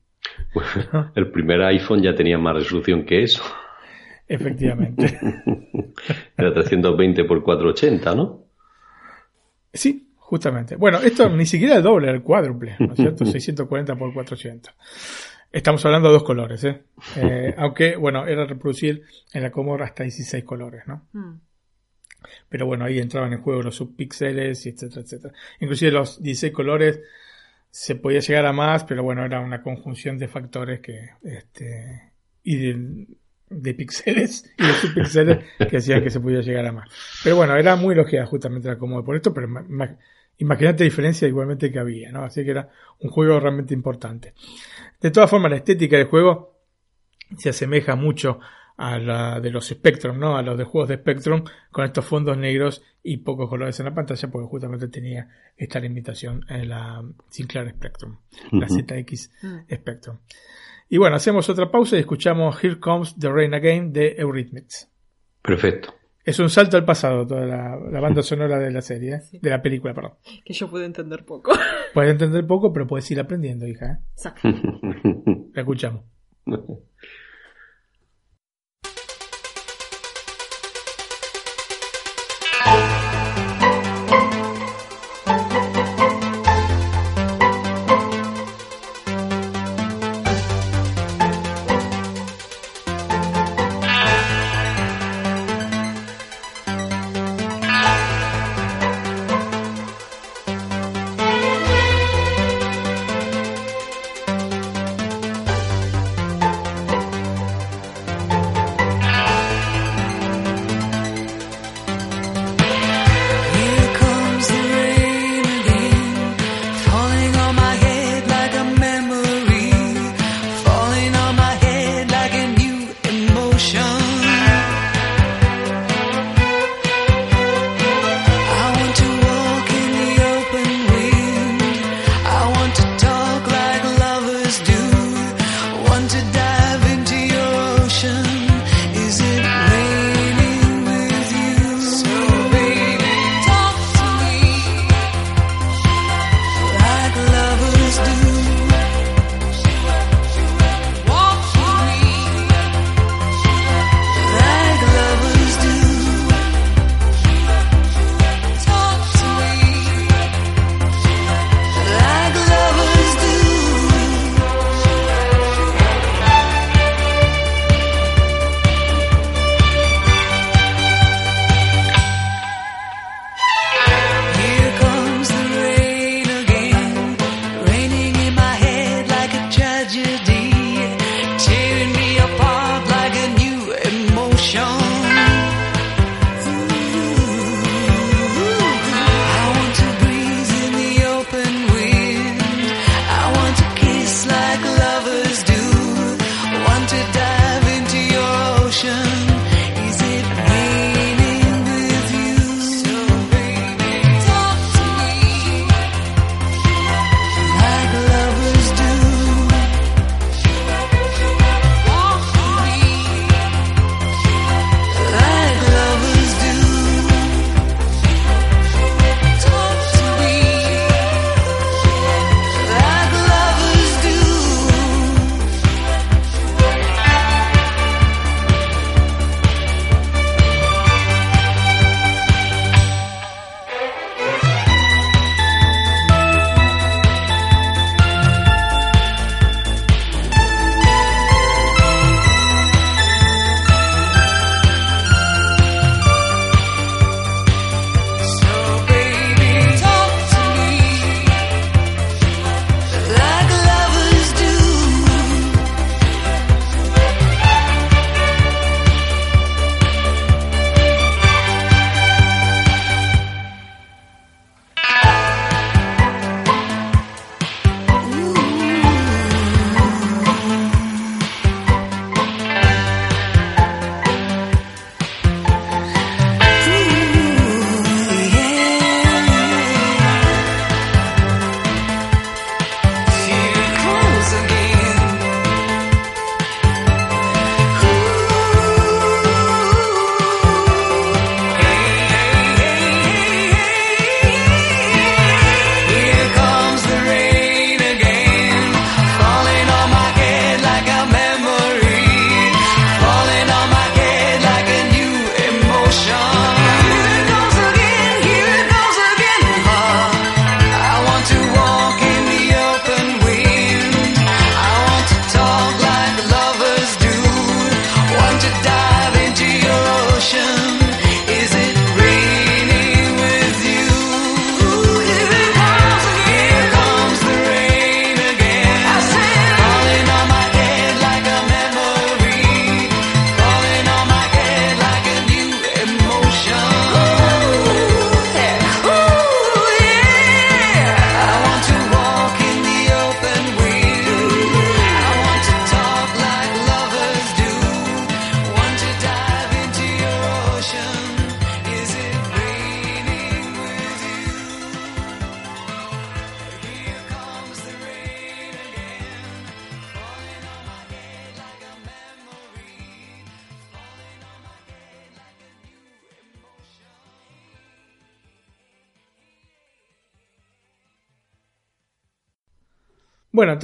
el primer iPhone ya tenía más resolución que eso. Efectivamente. era 320 por 480, ¿no? Sí, justamente. Bueno, esto ni siquiera el doble, el cuádruple, ¿no es cierto? 640 por 480. Estamos hablando de dos colores, ¿eh? eh aunque, bueno, era reproducir en la Commodore hasta 16 colores, ¿no? Mm. Pero bueno, ahí entraban en juego los subpíxeles, etcétera, etcétera. Inclusive los 16 colores se podía llegar a más, pero bueno, era una conjunción de factores que este y de, de píxeles y de subpíxeles que hacían que se pudiera llegar a más. Pero bueno, era muy elogiada justamente la Commodore por esto, pero ma- ma- imagínate la diferencia igualmente que había, ¿no? Así que era un juego realmente importante. De todas formas, la estética del juego se asemeja mucho a la de los Spectrum, ¿no? A los de juegos de Spectrum con estos fondos negros y pocos colores en la pantalla porque justamente tenía esta limitación en la Sinclair Spectrum, la. ZX Spectrum. Y bueno, hacemos otra pausa y escuchamos Here Comes the Rain Again de Eurythmics. Perfecto. Es un salto al pasado toda la, la banda sonora de la serie, ¿eh? Sí. de la película, perdón. Que yo puedo entender poco. Puedes entender poco, pero puedes ir aprendiendo, hija. ¿eh? Exacto. La escuchamos.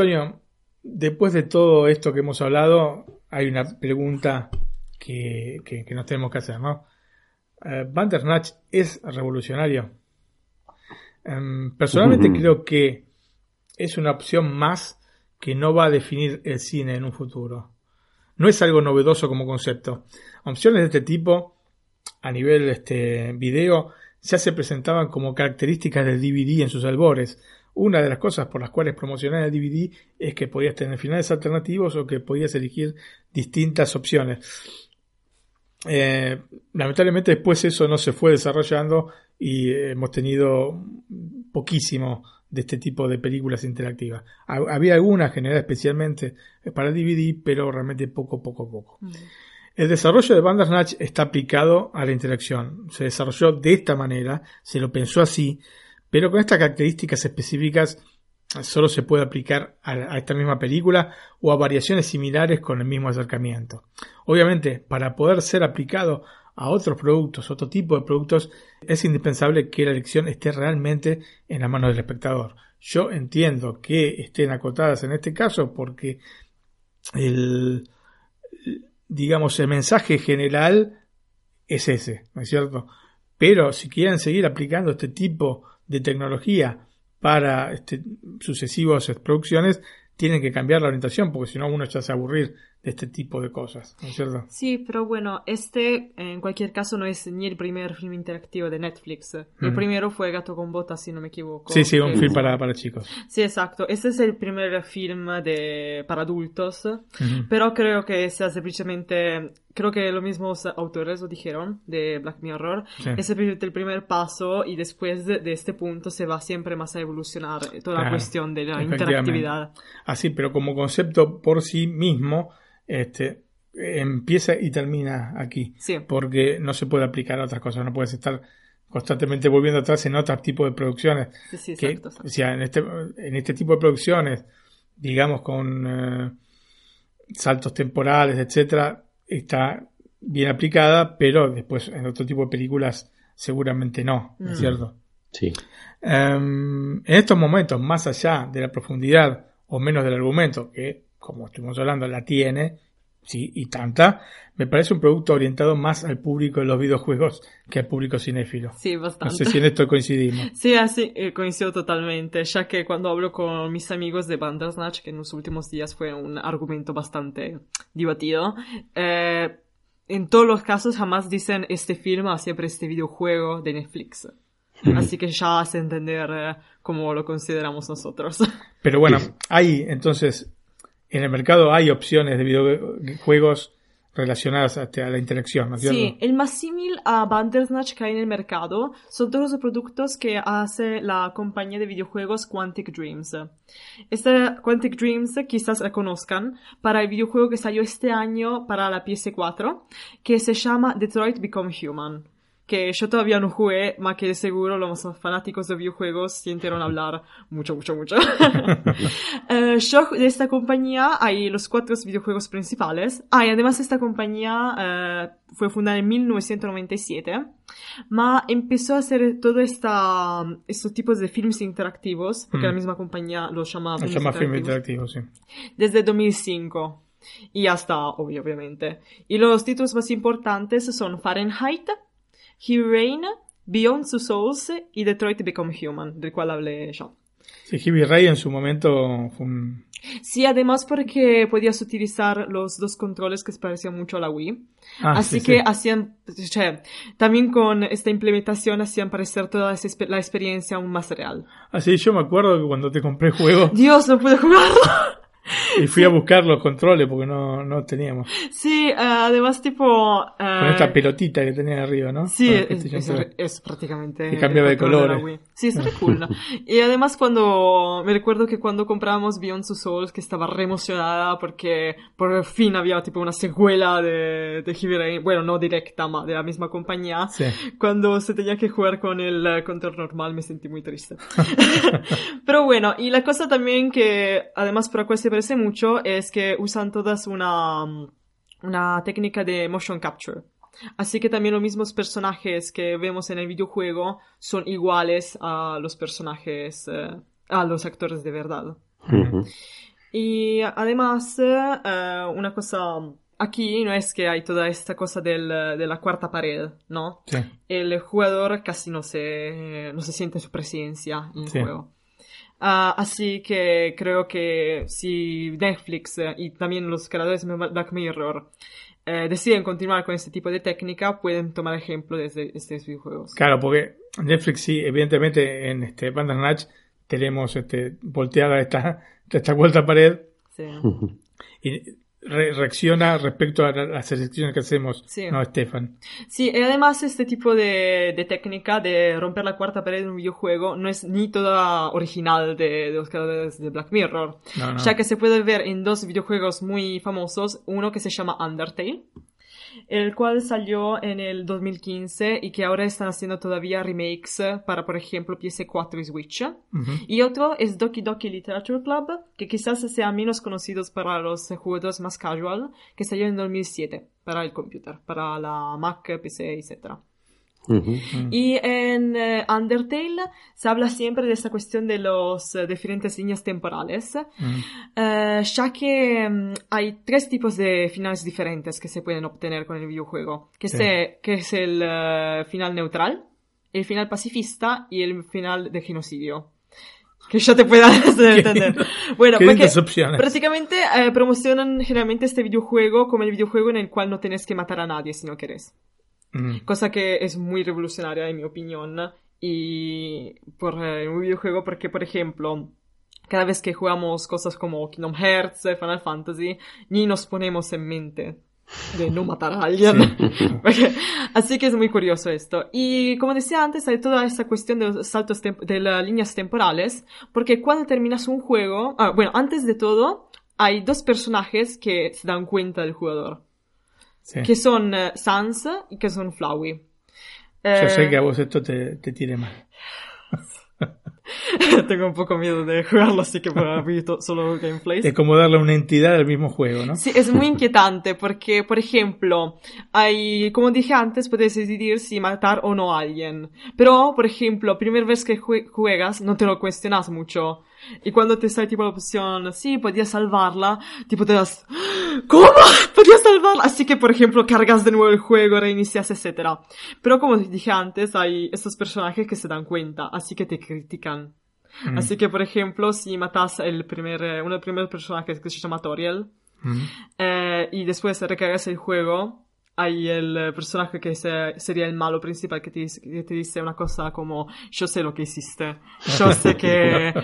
Antonio, después de todo esto que hemos hablado, hay una pregunta que, que- que nos tenemos que hacer, ¿no? Eh, ¿Bandersnatch es revolucionario? Em, personalmente creo que es una opción más que no va a definir el cine en un futuro. No es algo novedoso como concepto. Opciones de este tipo, a nivel este, video, ya se presentaban como características del DVD en sus albores. Una de las cosas por las cuales promocionar el DVD es que podías tener finales alternativos o que podías elegir distintas opciones. Eh, lamentablemente después eso no se fue desarrollando y eh, hemos tenido poquísimo de este tipo de películas interactivas. Ha- Había algunas generadas especialmente para DVD, pero realmente poco, poco, poco. El desarrollo de Bandersnatch está aplicado a la interacción. Se desarrolló de esta manera, se lo pensó así, pero con estas características específicas solo se puede aplicar a, esta misma película o a variaciones similares con el mismo acercamiento. Obviamente, para poder ser aplicado a otros productos, otro tipo de productos, es indispensable que la elección esté realmente en la mano del espectador. Yo entiendo que estén acotadas en este caso porque el, digamos, el mensaje general es ese, ¿no es cierto? Pero si quieren seguir aplicando este tipo de tecnología para este, sucesivas producciones, tienen que cambiar la orientación, porque si no uno ya se aburrir de este tipo de cosas, ¿no es cierto? Sí, pero bueno, este en cualquier caso no es ni el primer film interactivo de Netflix. El primero fue Gato con Botas, si no me equivoco. Sí, sí, un film para, para chicos. Sí, exacto. Este es el primer film de, para adultos, pero creo que sea simplemente, creo que los mismos autores lo dijeron de Black Mirror, Sí. es simplemente el primer paso y después de, este punto se va siempre más a evolucionar toda la cuestión de la interactividad. Así, pero como concepto por sí mismo, este, empieza y termina aquí. Sí. Porque no se puede aplicar a otras cosas, no puedes estar constantemente volviendo atrás en otros tipos de producciones. Sí, sí, que, exacto, exacto. O sea, en este, en este tipo de producciones, digamos, con eh, saltos temporales, etcétera, está bien aplicada, pero después en otro tipo de películas seguramente no, ¿no es Mm. cierto? Sí. Em, en estos momentos, más allá de la profundidad o menos del argumento, que como estuvimos hablando la tiene, sí, y tanta, me parece un producto orientado más al público de los videojuegos que al público cinéfilo. Sí, No bastante. sé si en esto coincidimos. Sí, así eh, coincido totalmente, ya que cuando hablo con mis amigos de Bandersnatch, que en los últimos días fue un argumento bastante divertido, eh, en todos los casos jamás dicen este film a siempre este videojuego de Netflix. Así que ya hace entender eh, cómo lo consideramos nosotros. Pero bueno, hay entonces, en el mercado hay opciones de videojuegos relacionadas a, a la interacción, ¿no es cierto? Sí, el más símil a Bandersnatch que hay en el mercado son todos los productos que hace la compañía de videojuegos Quantic Dreams. Esta Quantic Dreams quizás la conozcan para el videojuego que salió este año para la PS4, que se llama Detroit Become Human. Que yo todavía no jugué, ma que seguro los fanáticos de videojuegos sintieron hablar mucho, mucho, mucho. Eh, yo de esta compañía hay los cuatro videojuegos principales. Ah, y además esta compañía eh, fue fundada en 1997, ma empezó a hacer todo esta, estos tipos de films interactivos, porque Mm. la misma compañía los llama, Se films llama interactivos, interactivo, sí. desde 2005. Y hasta obviamente. Y los títulos más importantes son Fahrenheit, Heavy Rain, Beyond Two Souls y Detroit Become Human, del cual hablé yo. Sí, Heavy Ray en su momento fue un... Sí, además porque podías utilizar los dos controles que se parecían mucho a la Wii. Ah, Así sí, que sí. hacían, también con esta implementación hacían parecer toda la experiencia aún más real. Así yo me acuerdo que cuando te compré el juego Dios, no pude jugarlo. y fui a buscar los controles porque no, no teníamos. Sí, eh, además tipo... eh, Con esta pelotita que tenía arriba, ¿no? Sí, es, es- 3. es prácticamente. Que cambiaba de colores. Wii. Sí, es re cool. ¿no? Y además, cuando. Me recuerdo que cuando compramos Beyond Two Souls, que estaba re emocionada porque por fin había tipo una secuela de, de Heavy Rain. Bueno, no directa, ma de la misma compañía. Sí. Cuando se tenía que jugar con el eh, control normal, me sentí muy triste. Pero bueno, y la cosa también que, además, por la cual se parece mucho, es que usan todas una, una técnica de motion capture. Así que también los mismos personajes que vemos en el videojuego son iguales a los personajes, eh, a los actores de verdad. Ujú. Y además, eh, una cosa, aquí no es que hay toda esta cosa del- de la cuarta pared, ¿no? Sí. El jugador casi no se, no se siente su presencia en el Sí. juego. Ah, así que creo que si Netflix eh, y también los creadores de Black Mirror eh, deciden continuar con este tipo de técnica, pueden tomar ejemplo de estos videojuegos. Claro, porque Netflix sí, evidentemente en este Bandersnatch tenemos este, volteada esta, esta cuarta pared Sí. y re- reacciona respecto a la- las selecciones que hacemos, Sí. ¿no, Stefan? Sí, y además este tipo de, de técnica de romper la cuarta pared en un videojuego no es ni toda original de, de los creadores de Black Mirror, No, no. ya que se puede ver en dos videojuegos muy famosos, uno que se llama Undertale, el cual salió en el 2015 y que ahora están haciendo todavía remakes para, por ejemplo, PS4 y Switch. Y otro es Doki Doki Literature Club, que quizás sean menos conocidos para los jugadores más casual, que salió en 2007 para el computer, para la Mac, PC, etc. Ujú. Y en eh, Undertale se habla siempre de esta cuestión de las diferentes líneas temporales, Mm. eh, ya que mm, hay tres tipos de finales diferentes que se pueden obtener con el videojuego, que, Sí. se- que es el eh, final neutral, el final pacifista y el final de genocidio. Que ya te pueda entender. Bueno, porque opciones. prácticamente eh, promocionan generalmente este videojuego como el videojuego en el cual no tenés que matar a nadie si no querés. Mm. Cosa que es muy revolucionaria en mi opinión. Y por eh, un videojuego porque, por ejemplo, cada vez que jugamos cosas como Kingdom Hearts, eh, Final Fantasy, ni nos ponemos en mente de no matar a alguien. Porque- Así que es muy curioso esto. Y como decía antes, hay toda esta cuestión de los saltos de las líneas temporales, porque cuando terminas un juego, ah, bueno, antes de todo, hay dos personajes que se dan cuenta del jugador, Sí. que son eh, Sans y que son Flowey. Yo Eh, sé que a vos esto te, te tire mal. Tengo un poco miedo de jugarlo, así que por abrir to- solo gameplays. Es como darle una entidad al mismo juego, ¿no? Sí, es muy inquietante porque, por ejemplo, hay, como dije antes, puedes decidir si matar o no a alguien. Pero, por ejemplo, primera vez que jue- juegas, no te lo cuestionas mucho. Y cuando te sale tipo la opción, sí, podías salvarla, tipo te das, ¿cómo? Podías salvarla. Así que, por ejemplo, cargas de nuevo el juego, reinicias, etc. Pero como dije antes, hay estos personajes que se dan cuenta, así que te critican. Mm. Así que, por ejemplo, si matas el primer, eh, uno de los primeros personajes que se llama Toriel, Mm. eh, y después recargas el juego, hay el eh, personaje que se- sería el malo principal que te, dice- que te dice una cosa como, yo sé lo que hiciste, yo sé que,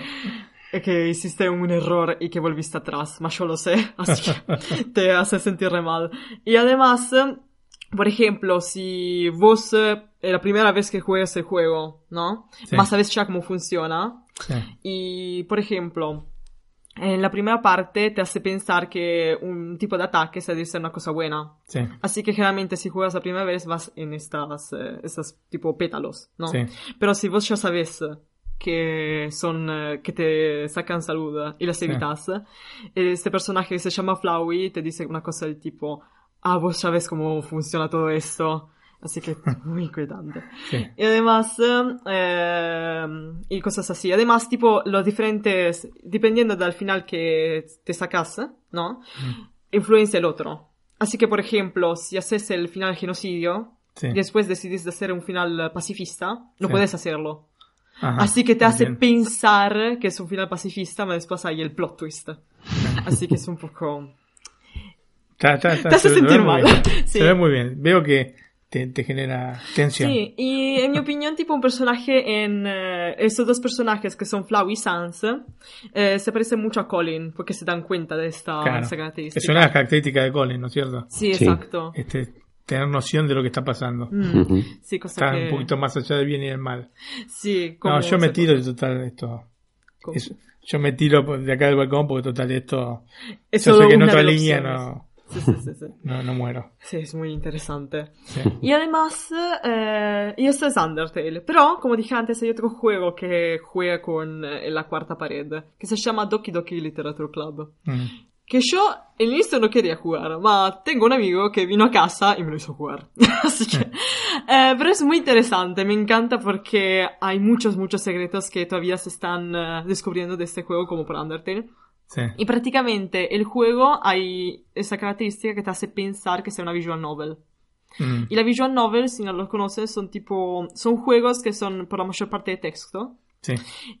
que hiciste un error y que volviste atrás, mas yo lo sé, así que te hace sentir mal. Y además, eh, por ejemplo, si vos eh, es la primera vez que juegas el juego, ¿no? Sí. Más sabes ya cómo funciona, Sí. y, por ejemplo, en la primera parte te hace pensar que un tipo de ataque se debe ser una cosa buena. Sí. Así que generalmente si juegas la primera vez vas en estas, eh, estas tipo pétalos, ¿no? Sí. Pero si vos ya sabes que son, eh, que te sacan salud y las Sí. evitas, este personaje que se llama Flowey te dice una cosa del tipo, ah, vos sabes cómo funciona todo esto. Así que es muy inquietante. Sí. Y además, eh, y cosas así. Además, tipo, los diferentes, dependiendo del final que te sacas, ¿no? Influencia el otro. Así que, por ejemplo, si haces el final genocidio, Sí. y después decidís de hacer un final pacifista, no Sí. puedes hacerlo. Ajá, Así que te hace entiendo. pensar que es un final pacifista, pero después hay el plot twist. Así que es un poco... Está- está- está- Te hace se sentir mal. bien. Se ve muy bien. Veo que te, te genera tensión. Sí, y en mi opinión, tipo un personaje en... eh, estos dos personajes que son Flau y Sans eh, se parecen mucho a Colin, porque se dan cuenta de esta, Claro. esta característica. Es una de las características de Colin, ¿no es cierto? Sí, Sí. exacto. Este, tener noción de lo que está pasando. Mm, Ujú. Sí, cosa Está que... un poquito más allá del bien y del mal. Sí, como No, yo me tiro de total esto. es- yo me tiro de acá del balcón porque total esto. Es yo sé que en otra línea opciones. no, Sí, sí, sí, sí. no, no muero. Sí, es muy interesante. Sí. Y además, eh, y esto es Undertale. Pero, como dije antes, hay otro juego que juega con eh, la cuarta pared, que se llama Doki Doki Literature Club. Mm. que yo al inicio no quería jugar, ma tengo un amigo que vino a casa y me lo hizo jugar. Así que, eh, pero es muy interesante, me encanta porque hay muchos, muchos secretos que todavía se están eh, descubriendo de este juego como por Undertale. Sí. Y prácticamente el juego hay esa característica que te hace pensar que sea una visual novel. Mm. Y la visual novel, si no lo conoces, son tipo, son juegos que son por la mayor parte de texto, Sí.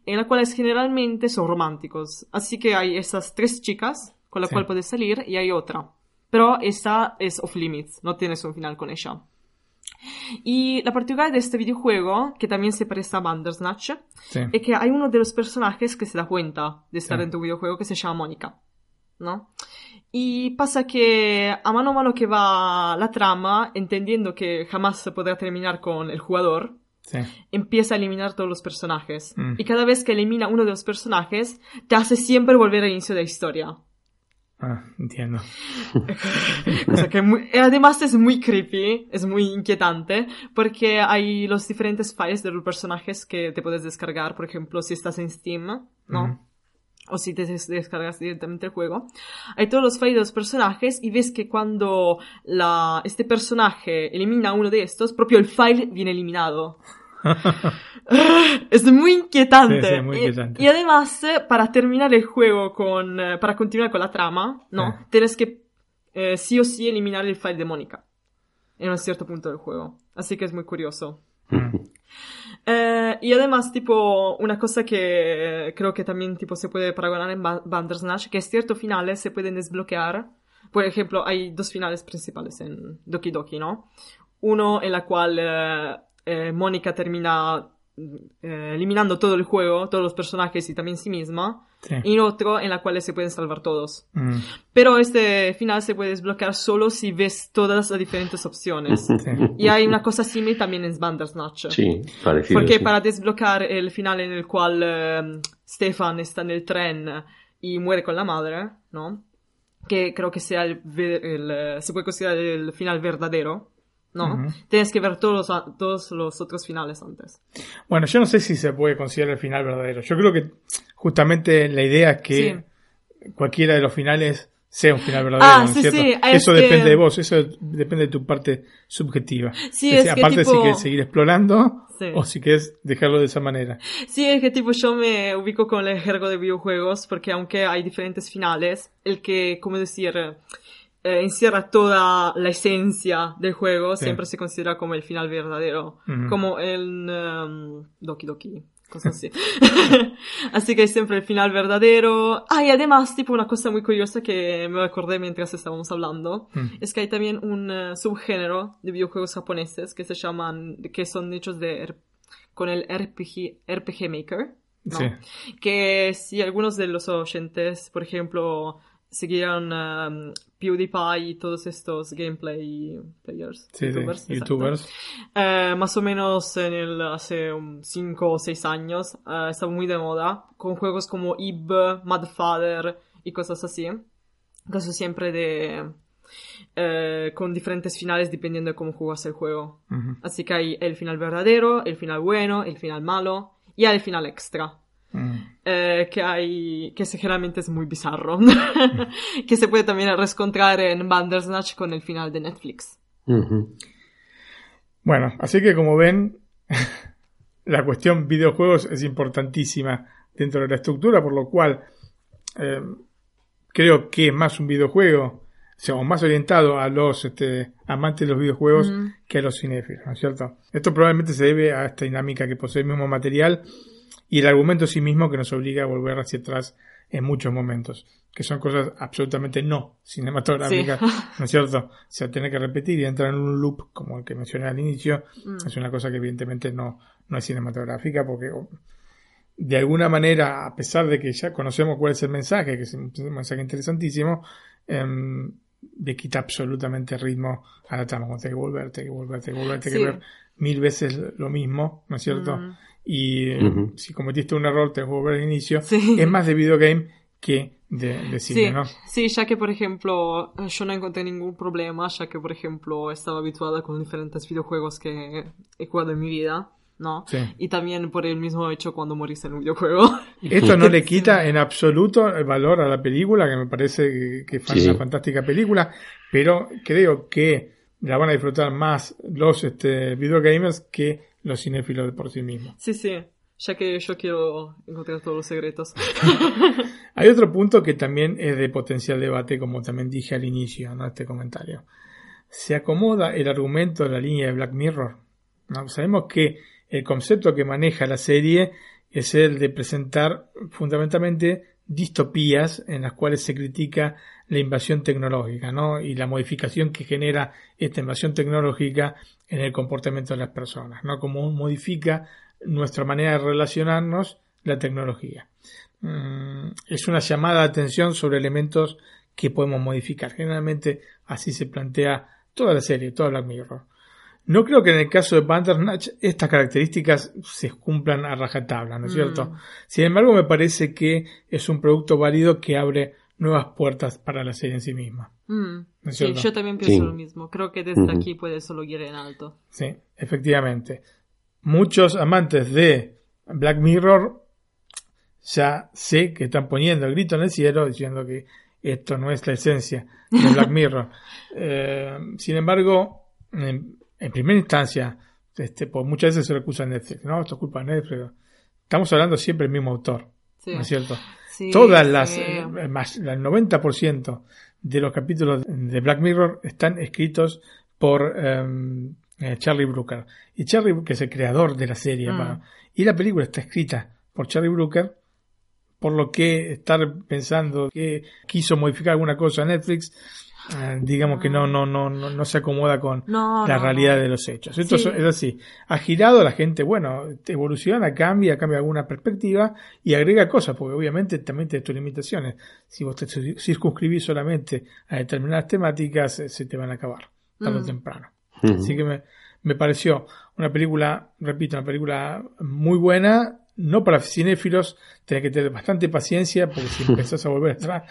en los cuales generalmente son románticos. Así que hay esas tres chicas con las Sí. cuales puedes salir y hay otra. Pero esa es off limits, no tienes un final con ella. Y la particularidad de este videojuego, que también se parece a Bandersnatch, Sí. es que hay uno de los personajes que se da cuenta de estar Sí. en tu videojuego que se llama Mónica, ¿no? Y pasa que a mano a mano que va la trama, entendiendo que jamás se podrá terminar con el jugador, Sí. empieza a eliminar todos los personajes. Mm. Y cada vez que elimina uno de los personajes, te hace siempre volver al inicio de la historia. Ah, entiendo. Cosa que muy- además es muy creepy, es muy inquietante, porque hay los diferentes files de los personajes que te puedes descargar, por ejemplo, si estás en Steam, ¿no? O si te des- descargas directamente el juego. Hay todos los files de los personajes y ves que cuando la, este personaje elimina uno de estos, propio el file viene eliminado. Es muy inquietante. Sí, sí, muy Y- inquietante. Y, además, eh, para terminar el juego con, eh, para continuar con la trama, ¿no? Eh. Tienes que eh, sí o sí eliminar el file de Mónica. En un cierto punto del juego. Así que es muy curioso. Mm. Eh, y además, tipo, una cosa que creo que también, tipo, se puede paragonar en Ba- Bandersnatch, que ciertos finales se pueden desbloquear. Por ejemplo, hay dos finales principales en Doki Doki, ¿no? Uno en la cual eh, Mónica termina eh, eliminando todo el juego, todos los personajes y también sí misma. Sí. Y otro en la cual se pueden salvar todos. Mm. Pero este final se puede desbloquear solo si ves todas las diferentes opciones. Sí. Y hay una cosa similar también en Bandersnatch. Sí, parecido. Porque sí. para desbloquear el final en el cual eh, Stefan está en el tren y muere con la madre, ¿no? Que creo que sea el, el, eh, se puede considerar el final verdadero, ¿no? Tienes que ver todos los, todos los otros finales antes. Bueno, yo no sé si se puede considerar el final verdadero. Yo creo que justamente la idea es que cualquiera de los finales sea un final verdadero, Ah, ¿no es sí, cierto? sí, es Eso que- depende de vos, eso depende de tu parte subjetiva. Sí, Es es que aparte tipo- si quieres seguir explorando Sí. o si quieres dejarlo de esa manera. Sí, es que tipo yo me ubico con el jergo de videojuegos porque aunque hay diferentes finales, el que, como decir, eh, encierra toda la esencia del juego Sí. siempre se considera como el final verdadero. Como el em, Doki Doki, cosas así. así que es siempre el final verdadero. Ah, y además, tipo, una cosa muy curiosa que me acordé mientras estábamos hablando, es que hay también un eh, subgénero de videojuegos japoneses que se llaman, que son hechos de R- con el RPG, RPG Maker, ¿no? Sí. Que si algunos de los oyentes, por ejemplo, siguieron um, PewDiePie y todos estos gameplay players, Sí, sí, youtubers, exacto. youtubers. Eh, más o menos en el, hace 5 o 6 años, eh, estaba muy de moda, con juegos como Ib, Madfather y cosas así. Cosas siempre de... eh, con diferentes finales dependiendo de cómo jugas el juego. Ujú. Así que hay el final verdadero, el final bueno, el final malo y hay el final extra. Mm. eh, que hay, que se- generalmente es muy bizarro. que se puede también encontrar en Bandersnatch con el final de Netflix. Bueno, así que como ven, la cuestión videojuegos es importantísima dentro de la estructura, por lo cual eh, creo que es más un videojuego, o más orientado a los este, amantes de los videojuegos Ujú. que a los cinéfilos, ¿no es cierto? Esto probablemente se debe a esta dinámica que posee el mismo material y el argumento en sí mismo que nos obliga a volver hacia atrás en muchos momentos, que son cosas absolutamente no cinematográficas, Sí. ¿no es cierto? O sea, tener que repetir y entrar en un loop como el que mencioné al inicio, Mm. es una cosa que evidentemente no, no es cinematográfica porque de alguna manera, a pesar de que ya conocemos cuál es el mensaje, que es un mensaje interesantísimo, em, le quita absolutamente ritmo a la trama. Tengo que volver, tengo que volver, tengo que volver, tengo Sí. que ver mil veces lo mismo, ¿no es cierto? Mm. Y eh, Ujú. si cometiste un error, tengo que volver al inicio. Sí. Es más de videogame que de, de cine, Sí, ¿no? sí, ya que por ejemplo yo no encontré ningún problema, ya que por ejemplo estaba habituada con diferentes videojuegos que he jugado en mi vida. ¿no? Sí. Y también por el mismo hecho cuando morís en un videojuego. Esto no le quita en absoluto el valor a la película, que me parece que- fue Sí. una fantástica película, pero creo que la van a disfrutar más los este, videogamers que los cinéfilos por sí mismos. sí, sí, ya que yo quiero encontrar todos los secretos. Hay otro punto que también es de potencial debate, como también dije al inicio de este comentario. Se acomoda el argumento de la línea de Black Mirror. ¿no? Sabemos que el concepto que maneja la serie es el de presentar fundamentalmente distopías en las cuales se critica la invasión tecnológica ¿no? y la modificación que genera esta invasión tecnológica en el comportamiento de las personas, ¿no? Cómo modifica nuestra manera de relacionarnos la tecnología. Mm, es una llamada de atención sobre elementos que podemos modificar. Generalmente así se plantea toda la serie, toda Black Mirror. No creo que en el caso de Bandersnatch estas características se cumplan a rajatabla, ¿no es Mm. cierto? Sin embargo, me parece que es un producto válido que abre nuevas puertas para la serie en sí misma. Mm, ¿No es Sí, cierto? yo también pienso Sí. lo mismo. Creo que desde aquí puede solo ir en alto. Sí, efectivamente. Muchos amantes de Black Mirror ya sé que están poniendo el grito en el cielo diciendo que esto no es la esencia de Black Mirror. Eh, sin embargo, en, primera instancia, este, pues muchas veces se lo acusa a Netflix, ¿no? Esto es culpa de Netflix. Estamos hablando siempre del mismo autor, Sí. ¿no es cierto? Sí, Todas las, sí. eh, más, el 90% de los capítulos de Black Mirror están escritos por eh, Charlie Brooker. Y Charlie, que es el creador de la serie, Mm. y la película está escrita por Charlie Brooker, por lo que estar pensando que quiso modificar alguna cosa a Netflix, eh, digamos que no, no, no, no, no se acomoda con No, la no, realidad no. de los hechos. Esto Sí. es así. Ha girado la gente, bueno, evoluciona, cambia, cambia alguna perspectiva y agrega cosas, porque obviamente también tiene tus limitaciones. Si vos te circunscribís solamente a determinadas temáticas, eh, se te van a acabar, tarde o Mm. temprano. Así que me, me pareció una película, repito, una película muy buena, no para cinéfilos, tenés que tener bastante paciencia, porque si empezás a volver atrás,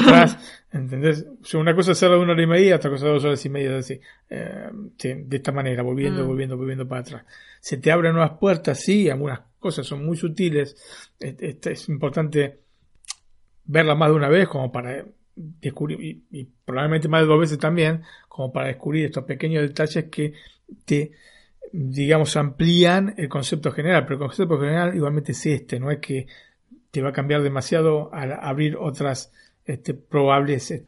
atrás, ¿entendés? O sea, una cosa es hacerlo de una hora y media, otra cosa de dos horas y media, así, eh, de esta manera, volviendo, Mm. volviendo, volviendo para atrás. Se te abren nuevas puertas, sí, algunas cosas son muy sutiles, es, es- es importante verla más de una vez como para descubrir, y, y probablemente más de dos veces también, como para descubrir estos pequeños detalles que te, digamos, amplían el concepto general, pero el concepto general igualmente es este, no es que te va a cambiar demasiado al abrir otras este, probables eh,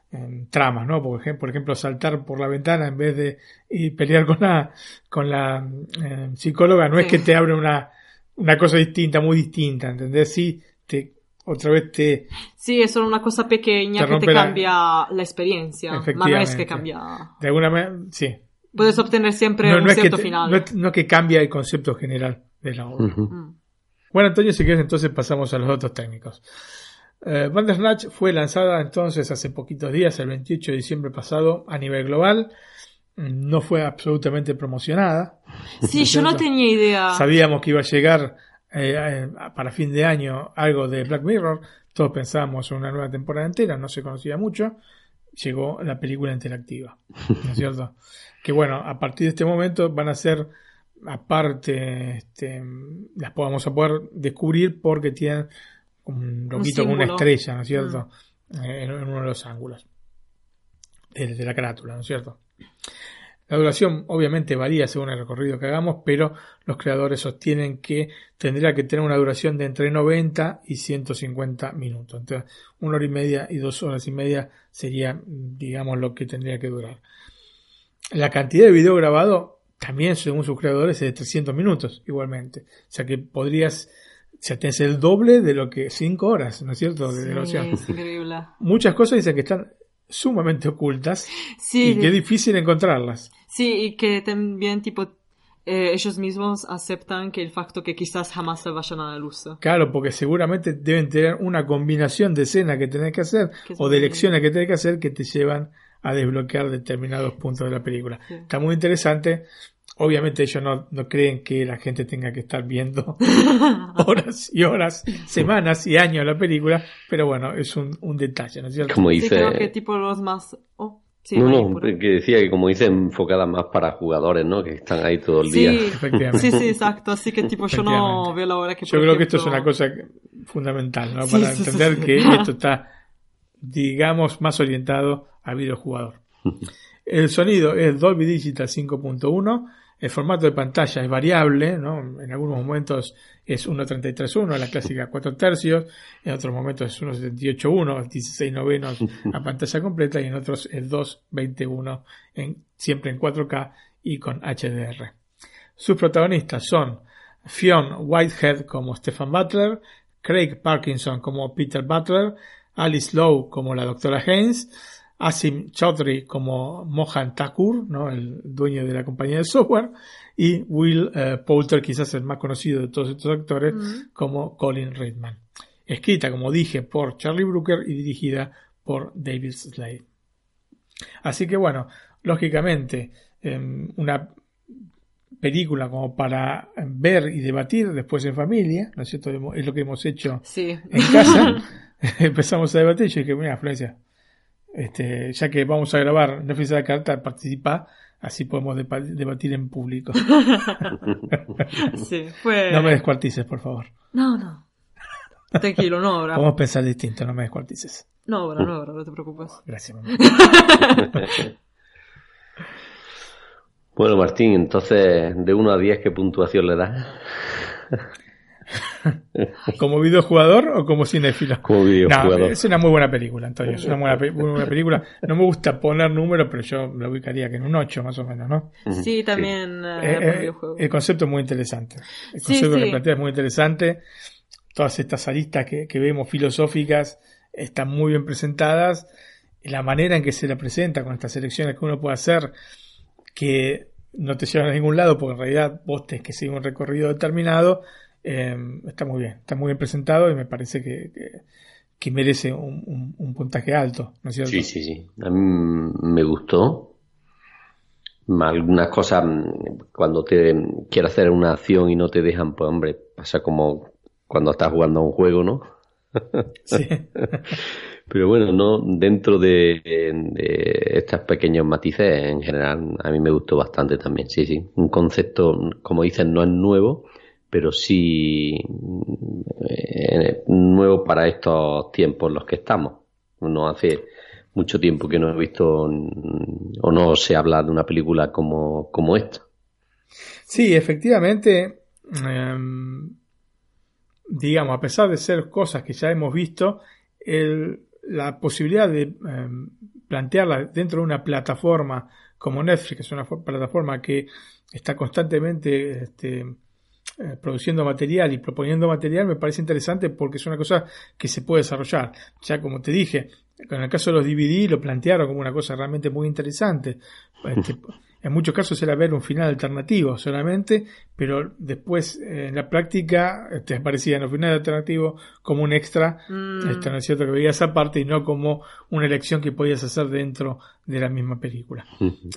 tramas, ¿no? Por ejemplo, por ejemplo, saltar por la ventana en vez de y pelear con la, con la eh, psicóloga, no es que te abre una, una cosa distinta, muy distinta, ¿entendés? Sí, te, otra vez te, Sí, es solo una cosa pequeña Te que te cambia la experiencia. Ma no es que cambia. de alguna manera, sí. Puedes obtener siempre No, un no es que, final. no es- no que cambia el concepto general de la obra. Mm. Bueno, Antonio, si quieres, entonces pasamos a los otros técnicos. Eh, Bandersnatch fue lanzada entonces hace poquitos días, el 28 de diciembre pasado, a nivel global. No fue absolutamente promocionada. Sí, yo no tenía idea. Sabíamos que iba a llegar eh, eh, para fin de año algo de Black Mirror. Todos pensábamos en una nueva temporada entera, no se conocía mucho. Llegó la película interactiva, ¿no es cierto? Que bueno, a partir de este momento van a ser, aparte, este, las podamos a poder descubrir porque tienen un loquito con una estrella, ¿no es cierto? Eh, en, en uno de los ángulos de, de la carátula, ¿no es cierto? La duración obviamente varía según el recorrido que hagamos, pero los creadores sostienen que tendría que tener una duración de entre 90 y 150 minutos. Entonces, una hora y media y dos horas y media sería, digamos, lo que tendría que durar. La cantidad de video grabado también, según sus creadores, es de 300 minutos, igualmente. O sea que podrías, o sea, tenés el doble de lo que 5 horas, ¿no es cierto?, de Sí, duración. es increíble. Muchas cosas dicen que están sumamente ocultas Sí, y que es difícil encontrarlas. sí, y que también, tipo, eh, ellos mismos aceptan que el facto que quizás jamás se vayan a la luz. Claro, porque seguramente deben tener una combinación de escenas que tenés que hacer Que o de muy- lecciones que tenés que hacer que te llevan a desbloquear determinados puntos de la película. Sí. Está muy interesante. Obviamente ellos no, no creen que la gente tenga que estar viendo horas y horas, semanas y años la película, pero bueno, es un, un detalle, ¿no es cierto? Como Sí, dice, creo que tipo los más... Oh, Sí, no, no, por- que decía que como dice, enfocada más para jugadores, ¿no? Que están ahí todo el Sí, día. Efectivamente. sí, sí, exacto. Así que tipo yo no veo la hora que Yo creo que esto es una cosa fundamental, ¿no? Sí, Para sí, sí, entender sí. que esto está, digamos, más orientado al videojugador. El sonido es Dolby Digital 5.1. El formato de pantalla es variable, ¿no? En algunos momentos es 1.33.1, la clásica 4 tercios. En otros momentos es 1.78.1, 16 novenos a pantalla completa. Y en otros es 2.21, en, siempre en 4K y con HDR. Sus protagonistas son Fionn Whitehead como Stephen Butler, Craig Parkinson como Peter Butler, Alice Lowe como la doctora Haynes, Asim Chaudhry como Mohan Thakur, ¿no? el dueño de la compañía de software, y Will eh, Poulter, quizás el más conocido de todos estos actores, como Colin Reedman. Escrita, como dije, por Charlie Brooker y dirigida por David Slade. Así que bueno, lógicamente, em, una película como para ver y debatir después en familia, ¿no es cierto? Es lo que hemos hecho Sí. en casa. Empezamos a debatir y yo dije, mira, Florencia, este, ya que vamos a grabar Netflix de la carta, participa, así podemos debatir en público. sí, fue... No me descuartices, por favor. No, no. Tranquilo, no ahora. Vamos a pensar distinto, no me descuartices. No ahora, no ahora, no te preocupes. Gracias, mamá. Bueno, Martín, entonces, de 1 a 10, ¿qué puntuación le das? ¿Como videojugador o como cinéfilo? Como videojugador. No, es una muy buena película, Antonio. Es una buena, muy buena película. No me gusta poner números, pero yo la ubicaría que en un 8 más o menos, ¿no? Sí, también eh, Eh, por eh, videojuego. el concepto es muy interesante. El Sí, concepto que sí. plantea es muy interesante. Todas estas aristas que, que vemos filosóficas están muy bien presentadas. La manera en que se la presenta con estas selecciones que uno puede hacer, que no te llevan a ningún lado, porque en realidad vos tenés que seguir un recorrido determinado, eh, está muy bien. Está muy bien presentado y me parece que, que- que merece un, un- un puntaje alto, ¿no es cierto? Sí, sí, sí. A mí me gustó. Algunas cosas, mm, cuando te quieres hacer una acción y no te dejan, pues hombre, pasa como cuando estás jugando a un juego, ¿no? Sí. Pero bueno, no dentro de, de estos pequeños matices, en general, a mí me gustó bastante también, sí, sí. Un concepto, como dicen, no es nuevo, pero sí eh, nuevo para estos tiempos en los que estamos. No hace mucho tiempo que no he visto o no se habla de una película como, como esta. Sí, efectivamente, em, digamos, a pesar de ser cosas que ya hemos visto, la posibilidad de em, plantearla dentro de una plataforma como Netflix, que es una fo- plataforma que está constantemente este, eh, produciendo material y proponiendo material, me parece interesante porque es una cosa que se puede desarrollar. Ya como te dije, con el caso de los DVD lo plantearon como una cosa realmente muy interesante. Este, en muchos casos era ver un final alternativo solamente, pero después eh, en la práctica te aparecían los finales alternativos como un extra, Mm. esto no es cierto que veías aparte y no como una elección que podías hacer dentro de la misma película.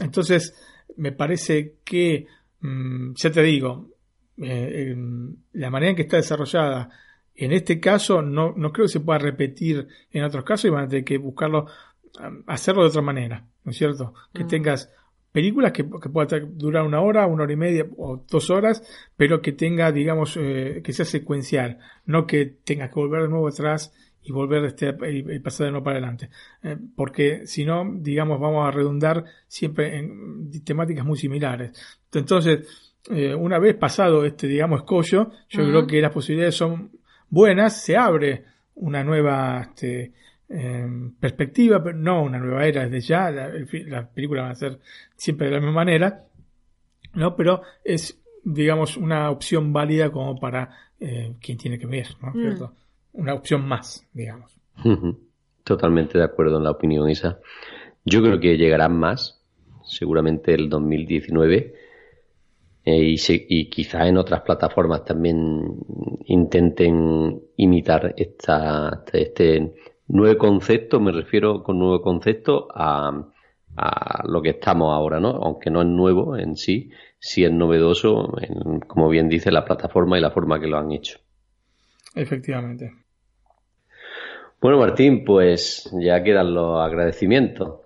Entonces, me parece que, mm, ya te digo, eh, la manera en que está desarrollada, en este caso, no, no creo que se pueda repetir en otros casos y van a tener que buscarlo, hacerlo de otra manera, ¿no es cierto? Que Mm. tengas películas que, que puedan durar una hora, una hora y media o dos horas, pero que tenga, digamos, eh, que sea secuencial, no que tengas que volver de nuevo atrás y volver este, y, y pasar de nuevo para adelante. Eh, porque si no, digamos, vamos a redundar siempre en temáticas muy similares. Entonces, eh, una vez pasado este, digamos, escollo, yo creo que las posibilidades son buenas, se abre una nueva este, eh, perspectiva, pero no una nueva era desde ya, la, las películas van a ser siempre de la misma manera, ¿no? Pero es, digamos, una opción válida como para eh, quien tiene que ver, ¿no? Mm. ¿Cierto? Una opción más, digamos. Totalmente de acuerdo en la opinión esa. Yo creo que llegarán más, seguramente el 2019, eh, y, se- y quizá en otras plataformas también intenten imitar esta, este nuevo concepto, me refiero con nuevo concepto a, a lo que estamos ahora, ¿no? Aunque no es nuevo en sí, sí es novedoso, en, como bien dice, la plataforma y la forma que lo han hecho. Efectivamente. Bueno, Martín, pues ya quedan los agradecimientos.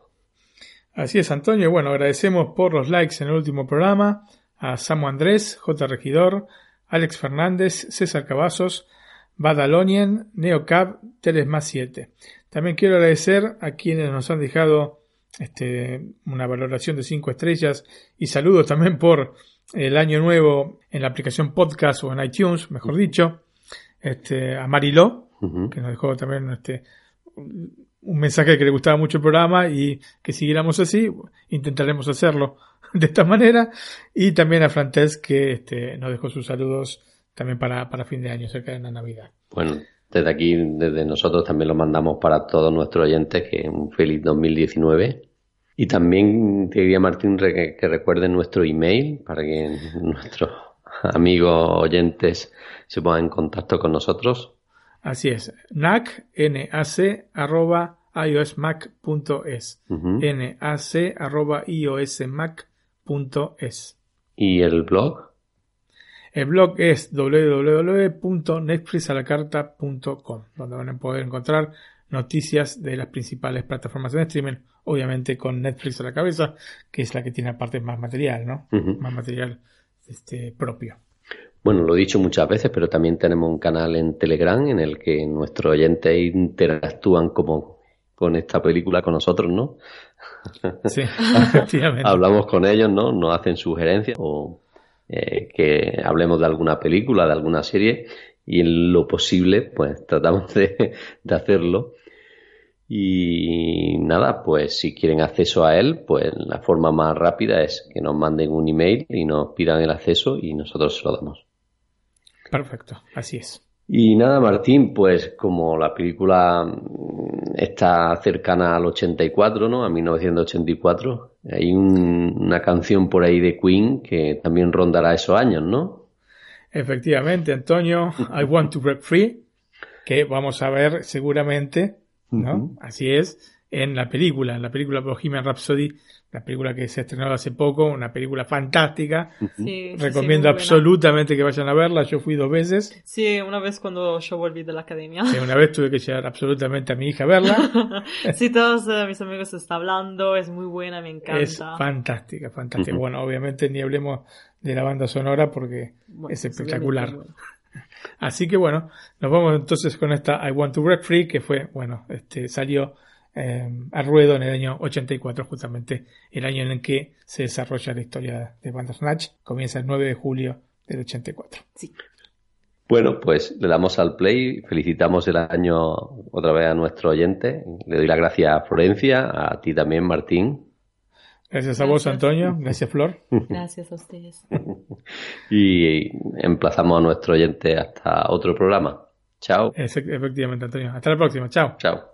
Así es, Antonio. Bueno, agradecemos por los likes en el último programa a Samu Andrés, J. Regidor, Alex Fernández, César Cavazos, Badalonian, Neocab, Teles más 7. También quiero agradecer a quienes nos han dejado este, una valoración de 5 estrellas y saludos también por el año nuevo en la aplicación podcast o en iTunes, mejor dicho, este, a Mariló, que nos dejó también este, un mensaje que le gustaba mucho el programa y que siguiéramos así, intentaremos hacerlo de esta manera, y también a Frantes que este, nos dejó sus saludos también para, para fin de año, cerca de la Navidad. Bueno, desde aquí, desde nosotros también lo mandamos para todos nuestros oyentes, que un feliz 2019. Y también te diría, Martín, re- que recuerden nuestro email para que nuestros amigos oyentes se pongan en contacto con nosotros. Así es, nac, nac, arroba iosmac.es. Ujú. nac, arroba Y el blog, El blog es www.netflixalacarta.com, donde van a poder encontrar noticias de las principales plataformas de streaming, obviamente con Netflix a la cabeza, que es la que tiene aparte más material, ¿no? Más material este, propio. bueno, lo he dicho muchas veces, pero también tenemos un canal en Telegram en el que nuestros oyentes interactúan como con esta película con nosotros, ¿no? Sí, efectivamente. Hablamos con ellos, ¿no? Nos hacen sugerencias o eh, que hablemos de alguna película, de alguna serie y en lo posible, pues tratamos de, de hacerlo. Y nada, pues si quieren acceso a él, pues la forma más rápida es que nos manden un email y nos pidan el acceso y nosotros se lo damos. Perfecto, así es. Y nada, Martín, pues como la película mm, está cercana al 84, ¿no? A 1984, hay un- una canción por ahí de Queen que también rondará esos años, ¿no? Efectivamente, Antonio, I Want to Break Free, que vamos a ver seguramente, ¿no? Así es, en la película, en la película Bohemian Rhapsody, la película que se estrenó hace poco, una película fantástica. Sí, sí, sí, Recomiendo buena. absolutamente que vayan a verla. Yo fui dos veces. Sí, una vez cuando yo volví de la academia. Sí, una vez tuve que llevar absolutamente a mi hija a verla. sí, todos eh, mis amigos se están hablando, es muy buena, me encanta. Es fantástica, fantástica. Bueno, obviamente ni hablemos de la banda sonora porque Bueno, es es espectacular. Así que bueno, nos vamos entonces con esta I Want to Break Free, que fue, bueno, este salió eh, a ruedo en el año 84, justamente el año en el que se desarrolla la historia de Bandersnatch. Comienza el 9 de julio del 84. Bueno, pues le damos al play, felicitamos el año otra vez a nuestro oyente, le doy las gracias a Florencia, a ti también, Martín, Gracias a vos. Antonio. Gracias, Flor. Gracias a ustedes. y emplazamos a nuestro oyente hasta otro programa. Chao, Efe- Efectivamente, Antonio. Hasta la próxima. Chao. chao.